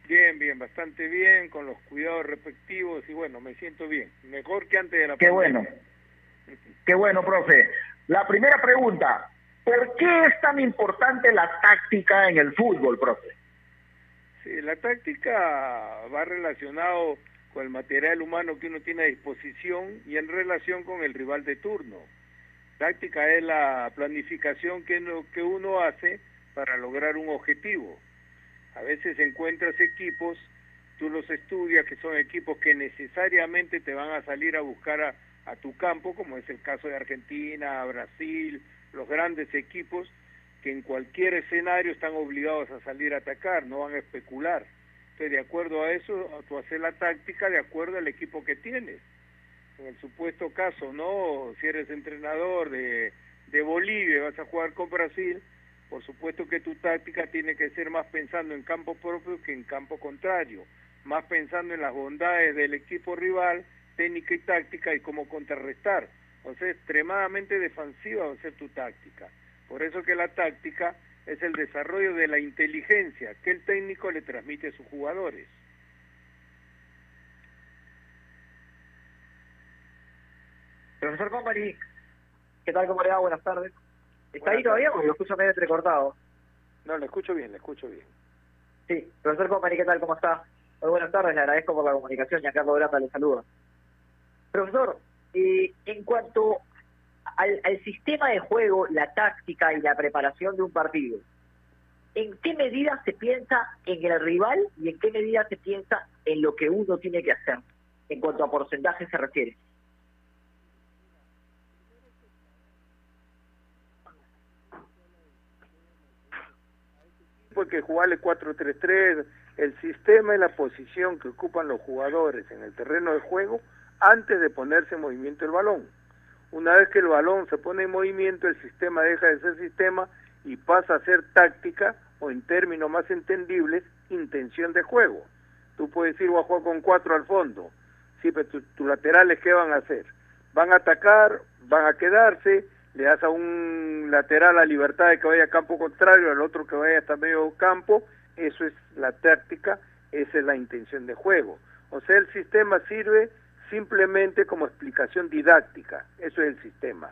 Bien, bien, bastante bien, con los cuidados respectivos y bueno, me siento bien, mejor que antes de la Qué pandemia. bueno. Qué bueno, profe. La primera pregunta, ¿por qué es tan importante la táctica en el fútbol, profe? Sí, la táctica va relacionado con el material humano que uno tiene a disposición y en relación con el rival de turno. Táctica es la planificación que uno, que uno hace para lograr un objetivo. A veces encuentras equipos, tú los estudias, que son equipos que necesariamente te van a salir a buscar a tu campo, como es el caso de Argentina, Brasil, los grandes equipos, que en cualquier escenario están obligados a salir a atacar, no van a especular. Entonces, de acuerdo a eso, tú haces la táctica de acuerdo al equipo que tienes. En el supuesto caso, ¿no? Si eres entrenador de, de Bolivia y vas a jugar con Brasil, Por supuesto que tu táctica tiene que ser más pensando en campo propio que en campo contrario, más pensando en las bondades del equipo rival, técnica y táctica y cómo contrarrestar. O sea, extremadamente defensiva va a ser tu táctica. Por eso que la táctica es el desarrollo de la inteligencia que el técnico le transmite a sus jugadores. Profesor Company, ¿qué tal? ¿Cómo le va? Buenas tardes. ¿Está ahí todavía porque lo escucho medio entrecortado? No, le escucho bien, le escucho bien. Sí, profesor Company, ¿qué tal? ¿Cómo está? Muy buenas tardes, le agradezco por la comunicación. Giancarlo Granda le saluda. Profesor, eh, en cuanto al, al sistema de juego, la táctica y la preparación de un partido, ¿en qué medida se piensa en el rival y en qué medida se piensa en lo que uno tiene que hacer en cuanto a porcentaje se refiere? porque jugarle 4-3-3, el sistema y la posición que ocupan los jugadores en el terreno de juego antes de ponerse en movimiento el balón. Una vez que el balón se pone en movimiento, el sistema deja de ser sistema y pasa a ser táctica o en términos más entendibles, intención de juego. Tú puedes ir a jugar con cuatro al fondo, sí, pero tus laterales, ¿qué van a hacer? Van a atacar, van a quedarse, le das a un lateral la libertad de que vaya a campo contrario, al otro que vaya hasta medio campo, eso es la táctica, esa es la intención de juego. O sea, el sistema sirve simplemente como explicación didáctica, eso es el sistema.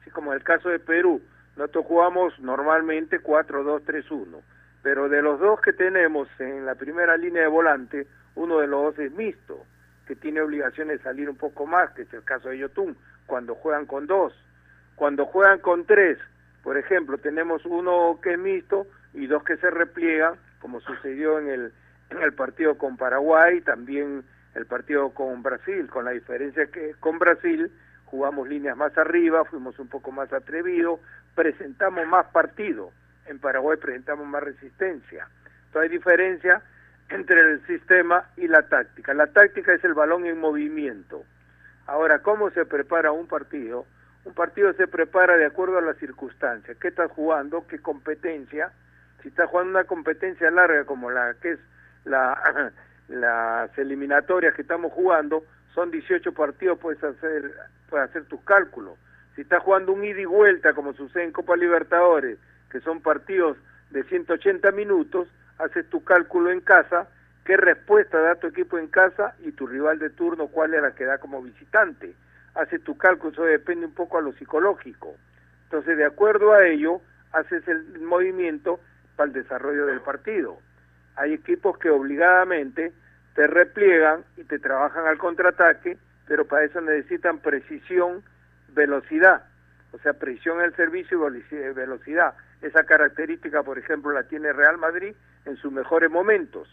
Así como en el caso de Perú, nosotros jugamos normalmente 4-2-3-1, pero de los dos que tenemos en la primera línea de volante, uno de los dos es mixto, que tiene obligación de salir un poco más, que es el caso de Yotun, cuando juegan con dos. Cuando juegan con tres, por ejemplo, tenemos uno que es mixto y dos que se repliegan, como sucedió en el, en el partido con Paraguay, también el partido con Brasil, con la diferencia que con Brasil jugamos líneas más arriba, fuimos un poco más atrevidos, presentamos más partido, en Paraguay presentamos más resistencia. Entonces hay diferencia entre el sistema y la táctica. La táctica es el balón en movimiento. Ahora, ¿cómo se prepara un partido? Un partido se prepara de acuerdo a las circunstancias. ¿Qué estás jugando? ¿Qué competencia? Si estás jugando una competencia larga como la que es la, las eliminatorias que estamos jugando, son 18 partidos, puedes hacer, puedes hacer tus cálculos. Si estás jugando un ida y vuelta, como sucede en Copa Libertadores, que son partidos de 180 minutos, haces tu cálculo en casa, qué respuesta da tu equipo en casa y tu rival de turno, cuál es la que da como visitante. Haces tu cálculo, eso depende un poco a lo psicológico. Entonces, de acuerdo a ello, haces el movimiento para el desarrollo del partido. Hay equipos que obligadamente te repliegan y te trabajan al contraataque, pero para eso necesitan precisión, velocidad, o sea, precisión en el servicio y velocidad. Esa característica, por ejemplo, la tiene Real Madrid en sus mejores momentos.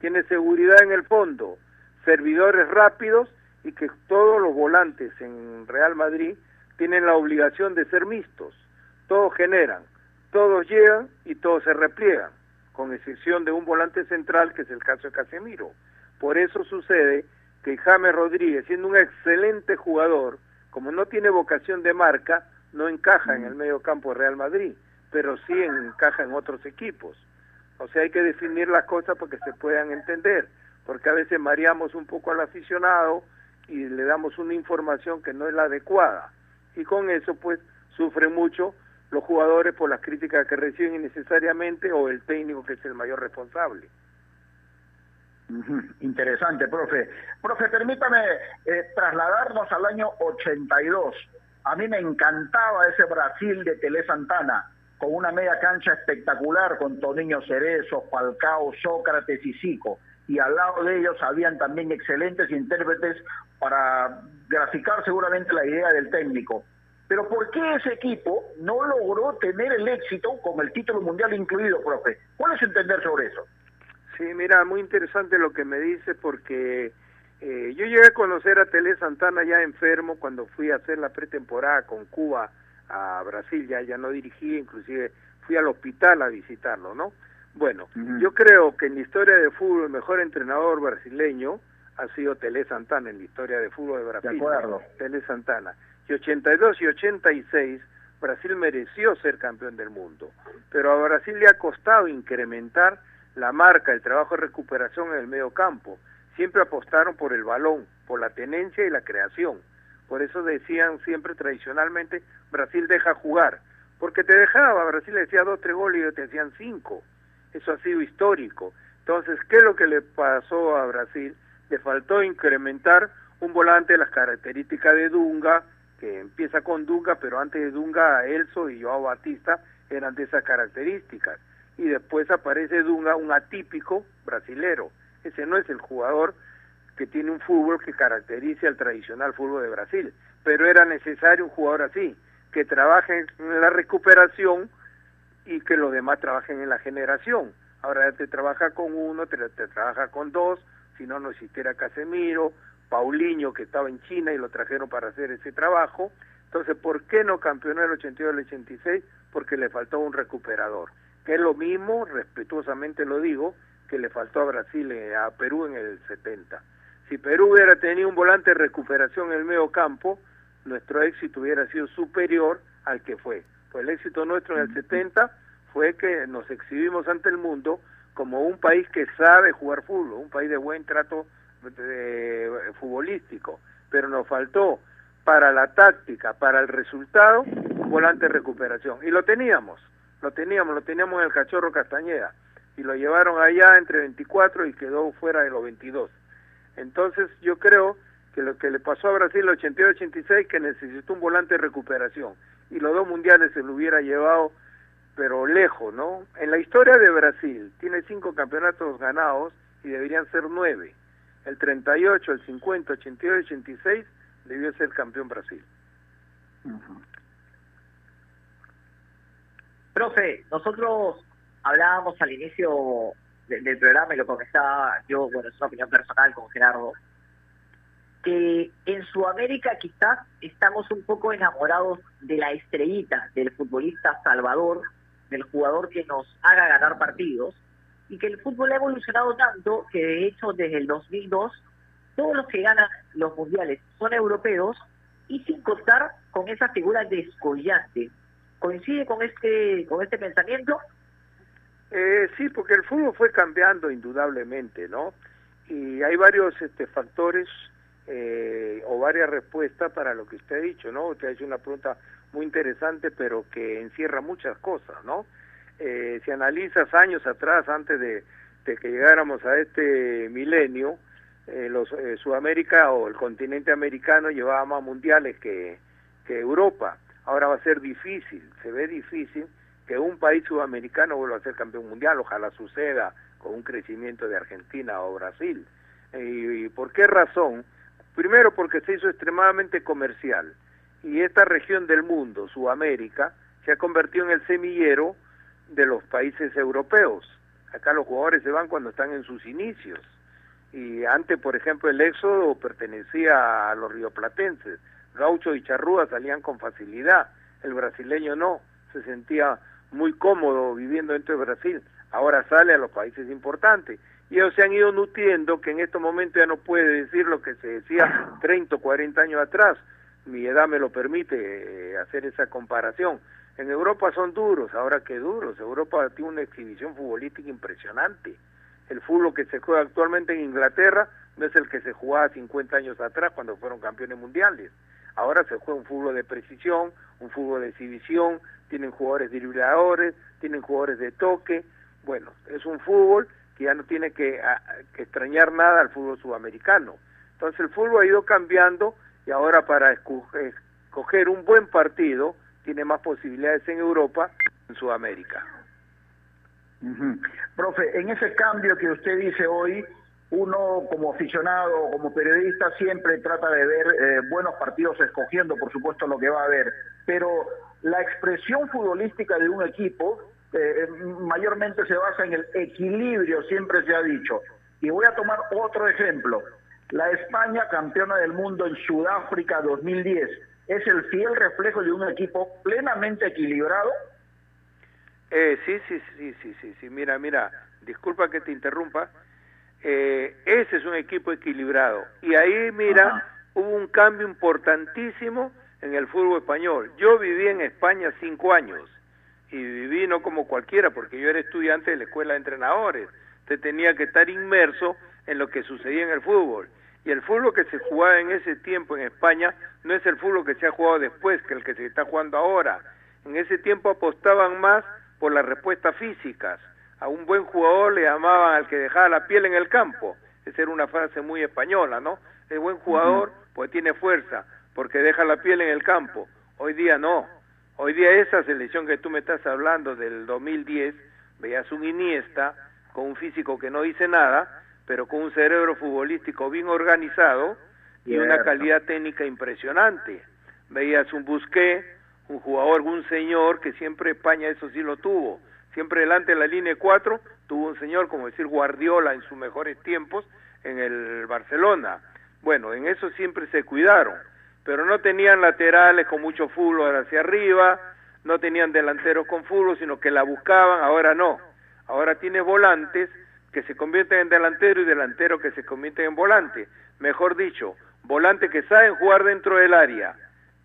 Tiene seguridad en el fondo, servidores rápidos y que todos los volantes en Real Madrid tienen la obligación de ser mixtos. Todos generan, todos llegan y todos se repliegan, con excepción de un volante central que es el caso de Casemiro. Por eso sucede que James Rodríguez, siendo un excelente jugador, como no tiene vocación de marca, no encaja en el medio campo de Real Madrid, pero sí encaja en otros equipos. O sea, hay que definir las cosas para que se puedan entender, porque a veces mareamos un poco al aficionado y le damos una información que no es la adecuada. Y con eso, pues, sufren mucho los jugadores por las críticas que reciben innecesariamente o el técnico que es el mayor responsable. Interesante, profe. Profe, permítame eh, trasladarnos al año 82. A mí me encantaba ese Brasil de Tele Santana, con una media cancha espectacular, con Toniño Cerezo, Falcao, Sócrates y Zico. Y al lado de ellos habían también excelentes intérpretes para graficar seguramente la idea del técnico. Pero ¿por qué ese equipo no logró tener el éxito con el título mundial incluido, profe? ¿Cuál es su entender sobre eso? Sí, mira, muy interesante lo que me dice porque eh, yo llegué a conocer a Tele Santana ya enfermo cuando fui a hacer la pretemporada con Cuba a Brasil, ya, ya no dirigí, inclusive fui al hospital a visitarlo, ¿no? Bueno, yo creo que en la historia de fútbol el mejor entrenador brasileño ha sido Tele Santana en la historia de fútbol de Brasil. De acuerdo. Tele Santana. Y 82 y 86 Brasil mereció ser campeón del mundo, pero a Brasil le ha costado incrementar la marca, el trabajo de recuperación en el medio campo. Siempre apostaron por el balón, por la tenencia y la creación. Por eso decían siempre tradicionalmente, Brasil deja jugar, porque te dejaba, Brasil le decía dos, tres goles y te hacían cinco. Eso ha sido histórico. Entonces, ¿qué es lo que le pasó a Brasil? Le faltó incrementar un volante de las características de Dunga, que empieza con Dunga, pero antes de Dunga, Elso y Joao Batista eran de esas características. Y después aparece Dunga, un atípico brasilero. Ese no es el jugador que tiene un fútbol que caracteriza al tradicional fútbol de Brasil. Pero era necesario un jugador así, que trabaje en la recuperación y que los demás trabajen en la generación. Ahora te trabaja con uno, te, te trabaja con dos, si no, no existiera Casemiro, Paulinho, que estaba en China y lo trajeron para hacer ese trabajo. Entonces, ¿por qué no campeonó el 82 el 86? Porque le faltó un recuperador, que es lo mismo, respetuosamente lo digo, que le faltó a Brasil, eh, a Perú en el 70. Si Perú hubiera tenido un volante de recuperación en el medio campo, nuestro éxito hubiera sido superior al que fue. Pues el éxito nuestro en el 70 fue que nos exhibimos ante el mundo como un país que sabe jugar fútbol, un país de buen trato de, futbolístico, pero nos faltó para la táctica, para el resultado, volante de recuperación. Y lo teníamos, lo teníamos, lo teníamos en el Cachorro Castañeda. Y lo llevaron allá entre 24 y quedó fuera de los 22. Entonces yo creo que lo que le pasó a Brasil el 82-86 que necesitó un volante de recuperación. Y los dos mundiales se lo hubiera llevado, pero lejos, ¿no? En la historia de Brasil tiene cinco campeonatos ganados y deberían ser nueve el 38, el 50, 82, 86 debió ser campeón Brasil. Profe, nosotros hablábamos al inicio del programa y lo comentaba yo, bueno, es una opinión personal con Gerardo, que en Sudamérica quizás estamos un poco enamorados de la estrellita, del futbolista Salvador, del jugador que nos haga ganar partidos, y que el fútbol ha evolucionado tanto que de hecho desde el 2002 todos los que ganan los mundiales son europeos y sin contar con esa figura descollante. ¿Coincide con este con este pensamiento? Eh, sí, porque el fútbol fue cambiando indudablemente, ¿no? Y hay varios este, factores eh, o varias respuestas para lo que usted ha dicho, ¿no? Usted ha hecho una pregunta muy interesante, pero que encierra muchas cosas, ¿no? Eh, si analizas años atrás, antes de, que llegáramos a este milenio, eh, los eh, Sudamérica o el continente americano llevaba más mundiales que, que Europa. Ahora va a ser difícil, se ve difícil que un país sudamericano vuelva a ser campeón mundial. Ojalá suceda con un crecimiento de Argentina o Brasil. ¿Y por qué razón? Primero porque se hizo extremadamente comercial y esta región del mundo, Sudamérica, se ha convertido en el semillero de los países europeos. Acá los jugadores se van cuando están en sus inicios. Y antes, por ejemplo, el éxodo pertenecía a los rioplatenses. Gaucho y Charrúa salían con facilidad. El brasileño no. Se sentía muy cómodo viviendo dentro de Brasil. Ahora sale a los países importantes. Y ellos se han ido nutriendo que en estos momentos ya no puede decir lo que se decía 30 o 40 años atrás. Mi edad me lo permite eh, hacer esa comparación en Europa son duros, ahora que duros. Europa tiene una exhibición futbolística impresionante. El fútbol que se juega actualmente en Inglaterra no es el que se jugaba 50 años atrás cuando fueron campeones mundiales. Ahora se juega un fútbol de precisión, un fútbol de exhibición, tienen jugadores dribladores, tienen jugadores de toque. Bueno, es un fútbol que ya no tiene que, que extrañar nada al fútbol sudamericano. Entonces el fútbol ha ido cambiando y ahora para escoger un buen partido tiene más posibilidades en Europa en Sudamérica. Profe, en ese cambio que usted dice hoy, uno como aficionado, como periodista, siempre trata de ver eh, buenos partidos escogiendo, por supuesto, lo que va a ver, pero la expresión futbolística de un equipo eh, mayormente se basa en el equilibrio, siempre se ha dicho. Y voy a tomar otro ejemplo. La España campeona del mundo en Sudáfrica 2010 es el fiel reflejo de un equipo plenamente equilibrado? Eh, sí, sí, sí, sí, sí, sí. Mira, mira, disculpa que te interrumpa. Eh, ese es un equipo equilibrado. Y ahí, mira, hubo un cambio importantísimo en el fútbol español. Yo viví en España cinco años y viví no como cualquiera porque yo era estudiante de la escuela de entrenadores. Usted tenía que estar inmerso en lo que sucedía en el fútbol. Y el fútbol que se jugaba en ese tiempo en España no es el fútbol que se ha jugado después, que el que se está jugando ahora. En ese tiempo apostaban más por las respuestas físicas. A un buen jugador le llamaban al que dejaba la piel en el campo. Esa era una frase muy española, ¿no? El buen jugador pues tiene fuerza, porque deja la piel en el campo. Hoy día no. Hoy día esa selección que tú me estás hablando del 2010, veías un Iniesta con un físico que no dice nada, pero con un cerebro futbolístico bien organizado y una calidad técnica impresionante. Veías un Busqué, un jugador, un señor que siempre España eso sí lo tuvo. Siempre delante de la línea 4 tuvo un señor, como decir Guardiola en sus mejores tiempos en el Barcelona. Bueno, en eso siempre se cuidaron, pero no tenían laterales con mucho fútbol hacia arriba, no tenían delanteros con fútbol, sino que la buscaban, ahora no. Ahora tiene volantes que se convierten en delantero y delantero que se convierten en volante. Mejor dicho, volantes que saben jugar dentro del área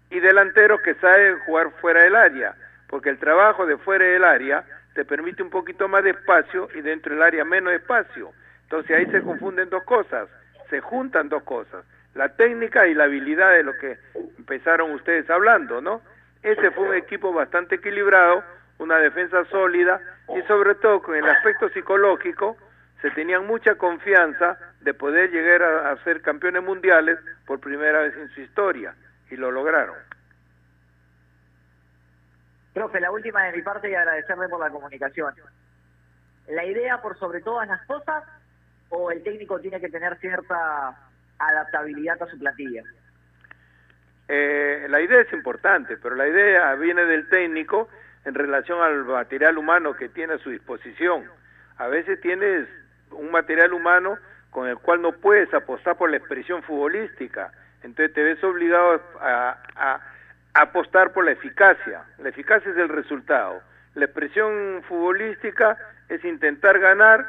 y delanteros que saben jugar fuera del área, porque el trabajo de fuera del área te permite un poquito más de espacio y dentro del área menos espacio. Entonces ahí se confunden dos cosas, se juntan dos cosas, la técnica y la habilidad de lo que empezaron ustedes hablando, ¿no? Ese fue un equipo bastante equilibrado, una defensa sólida y sobre todo con el aspecto psicológico se tenían mucha confianza de poder llegar a, a ser campeones mundiales por primera vez en su historia y lo lograron. Profe, la última de mi parte y agradecerle por la comunicación. ¿La idea por sobre todas las cosas o el técnico tiene que tener cierta adaptabilidad a su plantilla? Eh, la idea es importante, pero la idea viene del técnico en relación al material humano que tiene a su disposición. A veces tienes un material humano con el cual no puedes apostar por la expresión futbolística, entonces te ves obligado a, a apostar por la eficacia. La eficacia es el resultado. La expresión futbolística es intentar ganar,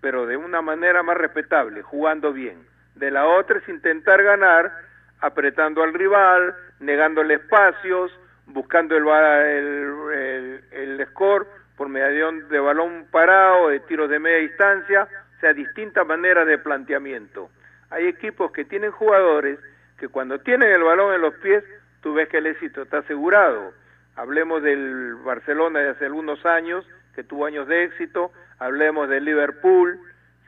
pero de una manera más respetable, jugando bien. De la otra es intentar ganar apretando al rival, negándole espacios, buscando el, el, el, el score por medio de balón parado, de tiros de media distancia, sea, distintas maneras de planteamiento. Hay equipos que tienen jugadores que cuando tienen el balón en los pies tú ves que el éxito está asegurado. Hablemos del Barcelona de hace algunos años, que tuvo años de éxito, hablemos del Liverpool,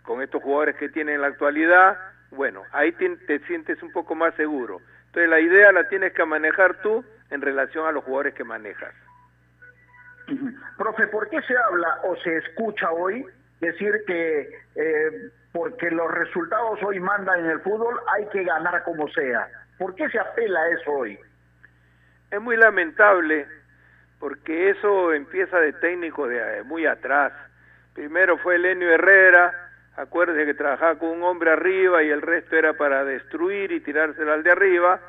con estos jugadores que tienen en la actualidad, bueno, ahí te, te sientes un poco más seguro. Entonces la idea la tienes que manejar tú en relación a los jugadores que manejas. Profe, ¿por qué se habla o se escucha hoy decir que eh, porque los resultados hoy mandan en el fútbol hay que ganar como sea? ¿Por qué se apela a eso hoy? Es muy lamentable porque eso empieza de técnico de muy atrás. Primero fue Lenio Herrera, acuérdese que trabajaba con un hombre arriba y el resto era para destruir y tirárselo al de arriba.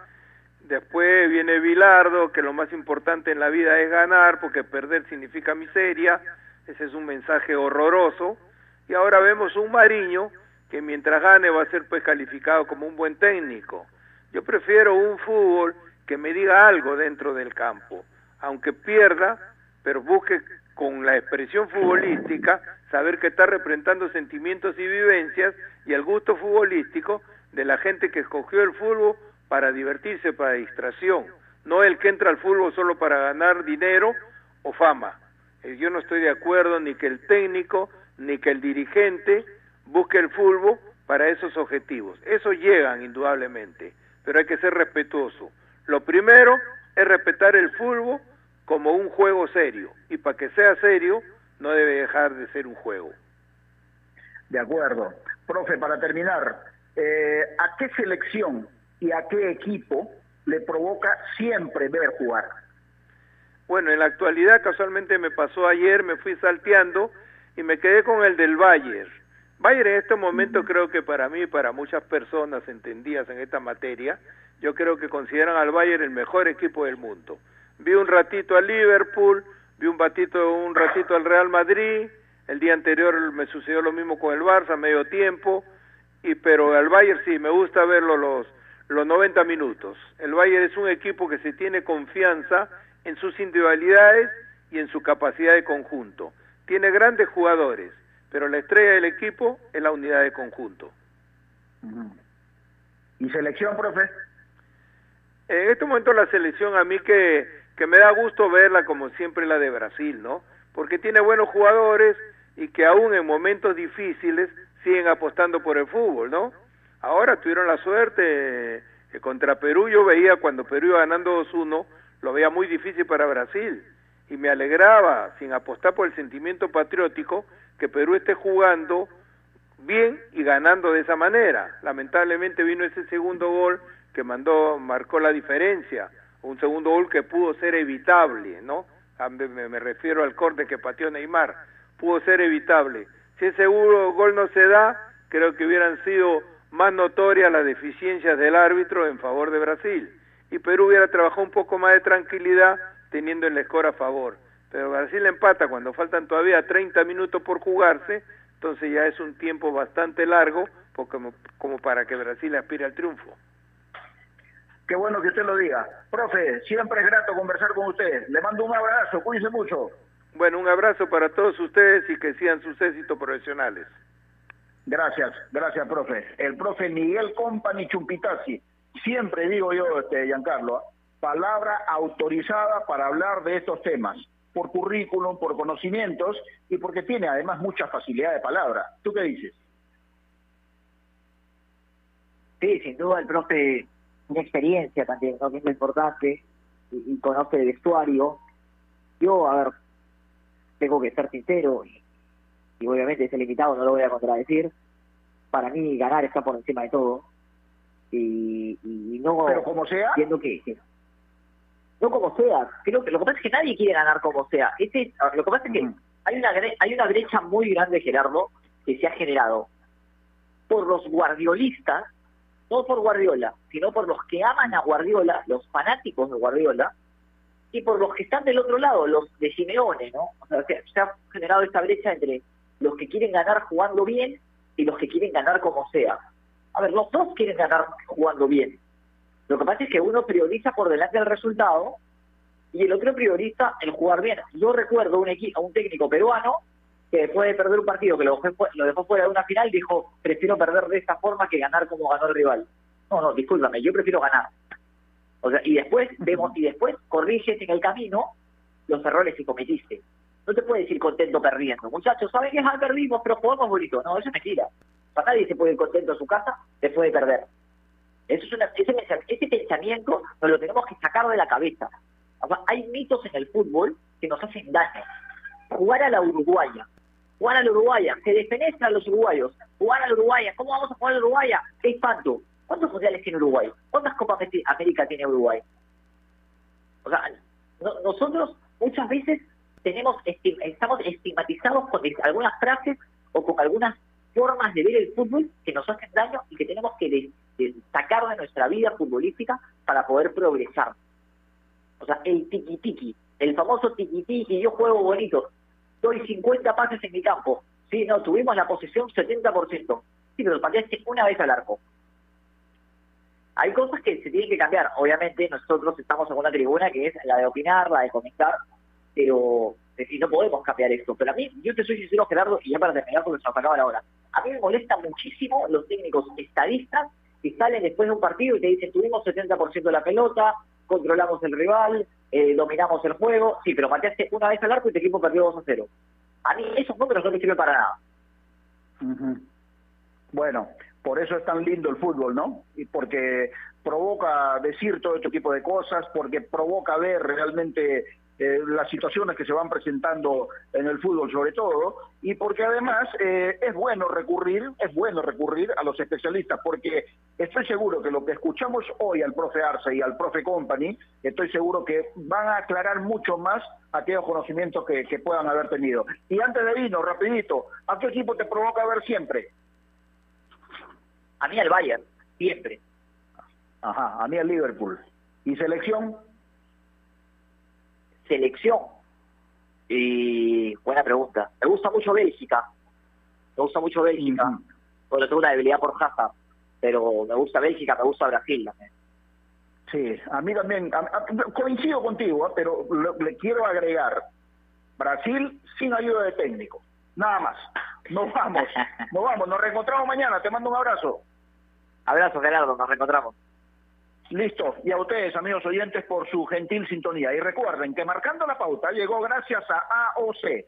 Después viene Bilardo, que lo más importante en la vida es ganar, porque perder significa miseria. Ese es un mensaje horroroso. Y ahora vemos un Mariño que mientras gane va a ser pues calificado como un buen técnico. Yo prefiero un fútbol que me diga algo dentro del campo, aunque pierda, pero busque con la expresión futbolística saber que está representando sentimientos y vivencias y el gusto futbolístico de la gente que escogió el fútbol para divertirse, para distracción, no el que entra al fútbol solo para ganar dinero o fama. Eh, yo no estoy de acuerdo ni que el técnico ni que el dirigente busque el fútbol para esos objetivos. Eso llegan indudablemente, pero hay que ser respetuoso. Lo primero es respetar el fútbol como un juego serio y para que sea serio no debe dejar de ser un juego. De acuerdo. Profe, para terminar, eh, ¿a qué selección y a qué equipo le provoca siempre ver jugar? Bueno, en la actualidad casualmente me pasó ayer, me fui salteando y me quedé con el del Bayern. Bayern en este momento creo que para mí y para muchas personas entendidas en esta materia, yo creo que consideran al Bayern el mejor equipo del mundo. Vi un ratito al Liverpool, vi un ratito, un ratito al Real Madrid, el día anterior me sucedió lo mismo con el Barça, medio tiempo, y pero al Bayern sí, me gusta verlo los, los 90 minutos. El Bayern es un equipo que se tiene confianza en sus individualidades y en su capacidad de conjunto. Tiene grandes jugadores, pero la estrella del equipo es la unidad de conjunto. ¿Y selección, profe? En este momento la selección a mí que, que me da gusto verla como siempre la de Brasil, ¿no? Porque tiene buenos jugadores y que aún en momentos difíciles siguen apostando por el fútbol, ¿no? Ahora tuvieron la suerte que contra Perú yo veía cuando Perú iba ganando 2-1, lo veía muy difícil para Brasil y me alegraba, sin apostar por el sentimiento patriótico, que Perú esté jugando bien y ganando de esa manera. Lamentablemente vino ese segundo gol que mandó, marcó la diferencia, un segundo gol que pudo ser evitable, ¿no? Me, me refiero al corte que pateó Neymar, pudo ser evitable. Si ese gol no se da, creo que hubieran sido más notorias las deficiencias del árbitro en favor de Brasil. Y Perú hubiera trabajado un poco más de tranquilidad teniendo el score a favor. Pero Brasil empata cuando faltan todavía 30 minutos por jugarse, entonces ya es un tiempo bastante largo como, como para que Brasil aspire al triunfo. Qué bueno que usted lo diga. Profe, siempre es grato conversar con usted. Le mando un abrazo, cuídense mucho. Bueno, un abrazo para todos ustedes y que sigan sus éxitos profesionales. Gracias, gracias, profe. El profe Miguel Company Chumpitazzi. Siempre digo yo, este, Giancarlo, palabra autorizada para hablar de estos temas, por currículum, por conocimientos y porque tiene además mucha facilidad de palabra. ¿Tú qué dices? Sí, sin duda el profe, una experiencia también, ¿no? que es lo importante, y, y conoce el vestuario. Yo, a ver, tengo que ser sincero, y, y obviamente es limitado, no lo voy a contradecir. Para mí ganar está por encima de todo. Y, y no... Pero como sea... Entiendo que, que no como sea. Creo que lo que pasa es que nadie quiere ganar como sea. Este, lo que pasa es que hay una hay una brecha muy grande, Gerardo, que se ha generado por los guardiolistas, no por Guardiola, sino por los que aman a Guardiola, los fanáticos de Guardiola, y por los que están del otro lado, los de Simeone, ¿no? O sea, se, se ha generado esta brecha entre los que quieren ganar jugando bien y los que quieren ganar como sea. A ver, los dos quieren ganar jugando bien, lo que pasa es que uno prioriza por delante del resultado y el otro prioriza el jugar bien. Yo recuerdo un equipo, un técnico peruano que después de perder un partido que lo dejó, lo dejó fuera de una final dijo, prefiero perder de esta forma que ganar como ganó el rival. No, no, discúlpame, yo prefiero ganar. O sea, y después vemos y después corriges en el camino los errores que cometiste. No te puedes ir contento perdiendo. Muchachos, ¿saben que es perdimos, pero jugamos bonito? No, eso es mentira. Para nadie se puede ir contento a su casa después de perder. Eso es una, ese, ese pensamiento nos lo tenemos que sacar de la cabeza. hay mitos en el fútbol que nos hacen daño. Jugar a la uruguaya. Jugar a la uruguaya. Se defenestran los uruguayos. Jugar a la uruguaya. ¿Cómo vamos a jugar a la uruguaya? ¿Qué espanto? ¿Cuántos mundiales tiene Uruguay? ¿Cuántas Copas América tiene Uruguay? O sea, nosotros muchas veces tenemos estamos estigmatizados con algunas frases o con algunas formas de ver el fútbol que nos hacen daño y que tenemos que sacar de nuestra vida futbolística para poder progresar. O sea, el tiki-tiki, el famoso tiki-tiki, yo juego bonito, doy 50 pases en mi campo. Sí, no, tuvimos la posesión 70%. Sí, pero pateaste una vez al arco. Hay cosas que se tienen que cambiar. Obviamente nosotros estamos en una tribuna que es la de opinar, la de comentar, pero y no podemos cambiar esto. Pero a mí, yo te soy sincero, Gerardo, y ya para terminar porque se nos acaba la hora. A mí me molesta muchísimo los técnicos estadistas que salen después de un partido y te dicen, tuvimos 70% de la pelota, controlamos el rival, eh, dominamos el juego, sí, pero pateaste una vez al arco y tu equipo perdió 2 a 0. A mí esos números no me sirven para nada. Bueno, por eso es tan lindo el fútbol, ¿no? Y porque provoca decir todo este tipo de cosas, porque provoca ver realmente eh, las situaciones que se van presentando en el fútbol sobre todo, y porque además eh, es bueno recurrir, es bueno recurrir a los especialistas, porque estoy seguro que lo que escuchamos hoy al profe Arce y al profe Company, estoy seguro que van a aclarar mucho más aquellos conocimientos que, que puedan haber tenido. Y antes de irnos, rapidito, ¿a qué equipo te provoca ver siempre? A mí al Bayern, siempre. Ajá, a mí al Liverpool. ¿Y selección? Selección. Y buena pregunta. Me gusta mucho Bélgica. Me gusta mucho Bélgica. Porque tengo una debilidad por Hazard. pero me gusta Bélgica, me gusta Brasil también. Sí, a mí también, a- a- coincido contigo, ¿eh? pero lo- le quiero agregar, Brasil sin ayuda de técnico, nada más. Nos vamos, nos vamos, nos reencontramos mañana, te mando un abrazo. Abrazo, Gerardo, nos reencontramos. Listo, y a ustedes, amigos oyentes, por su gentil sintonía. Y recuerden que marcando la pauta llegó gracias a AOC,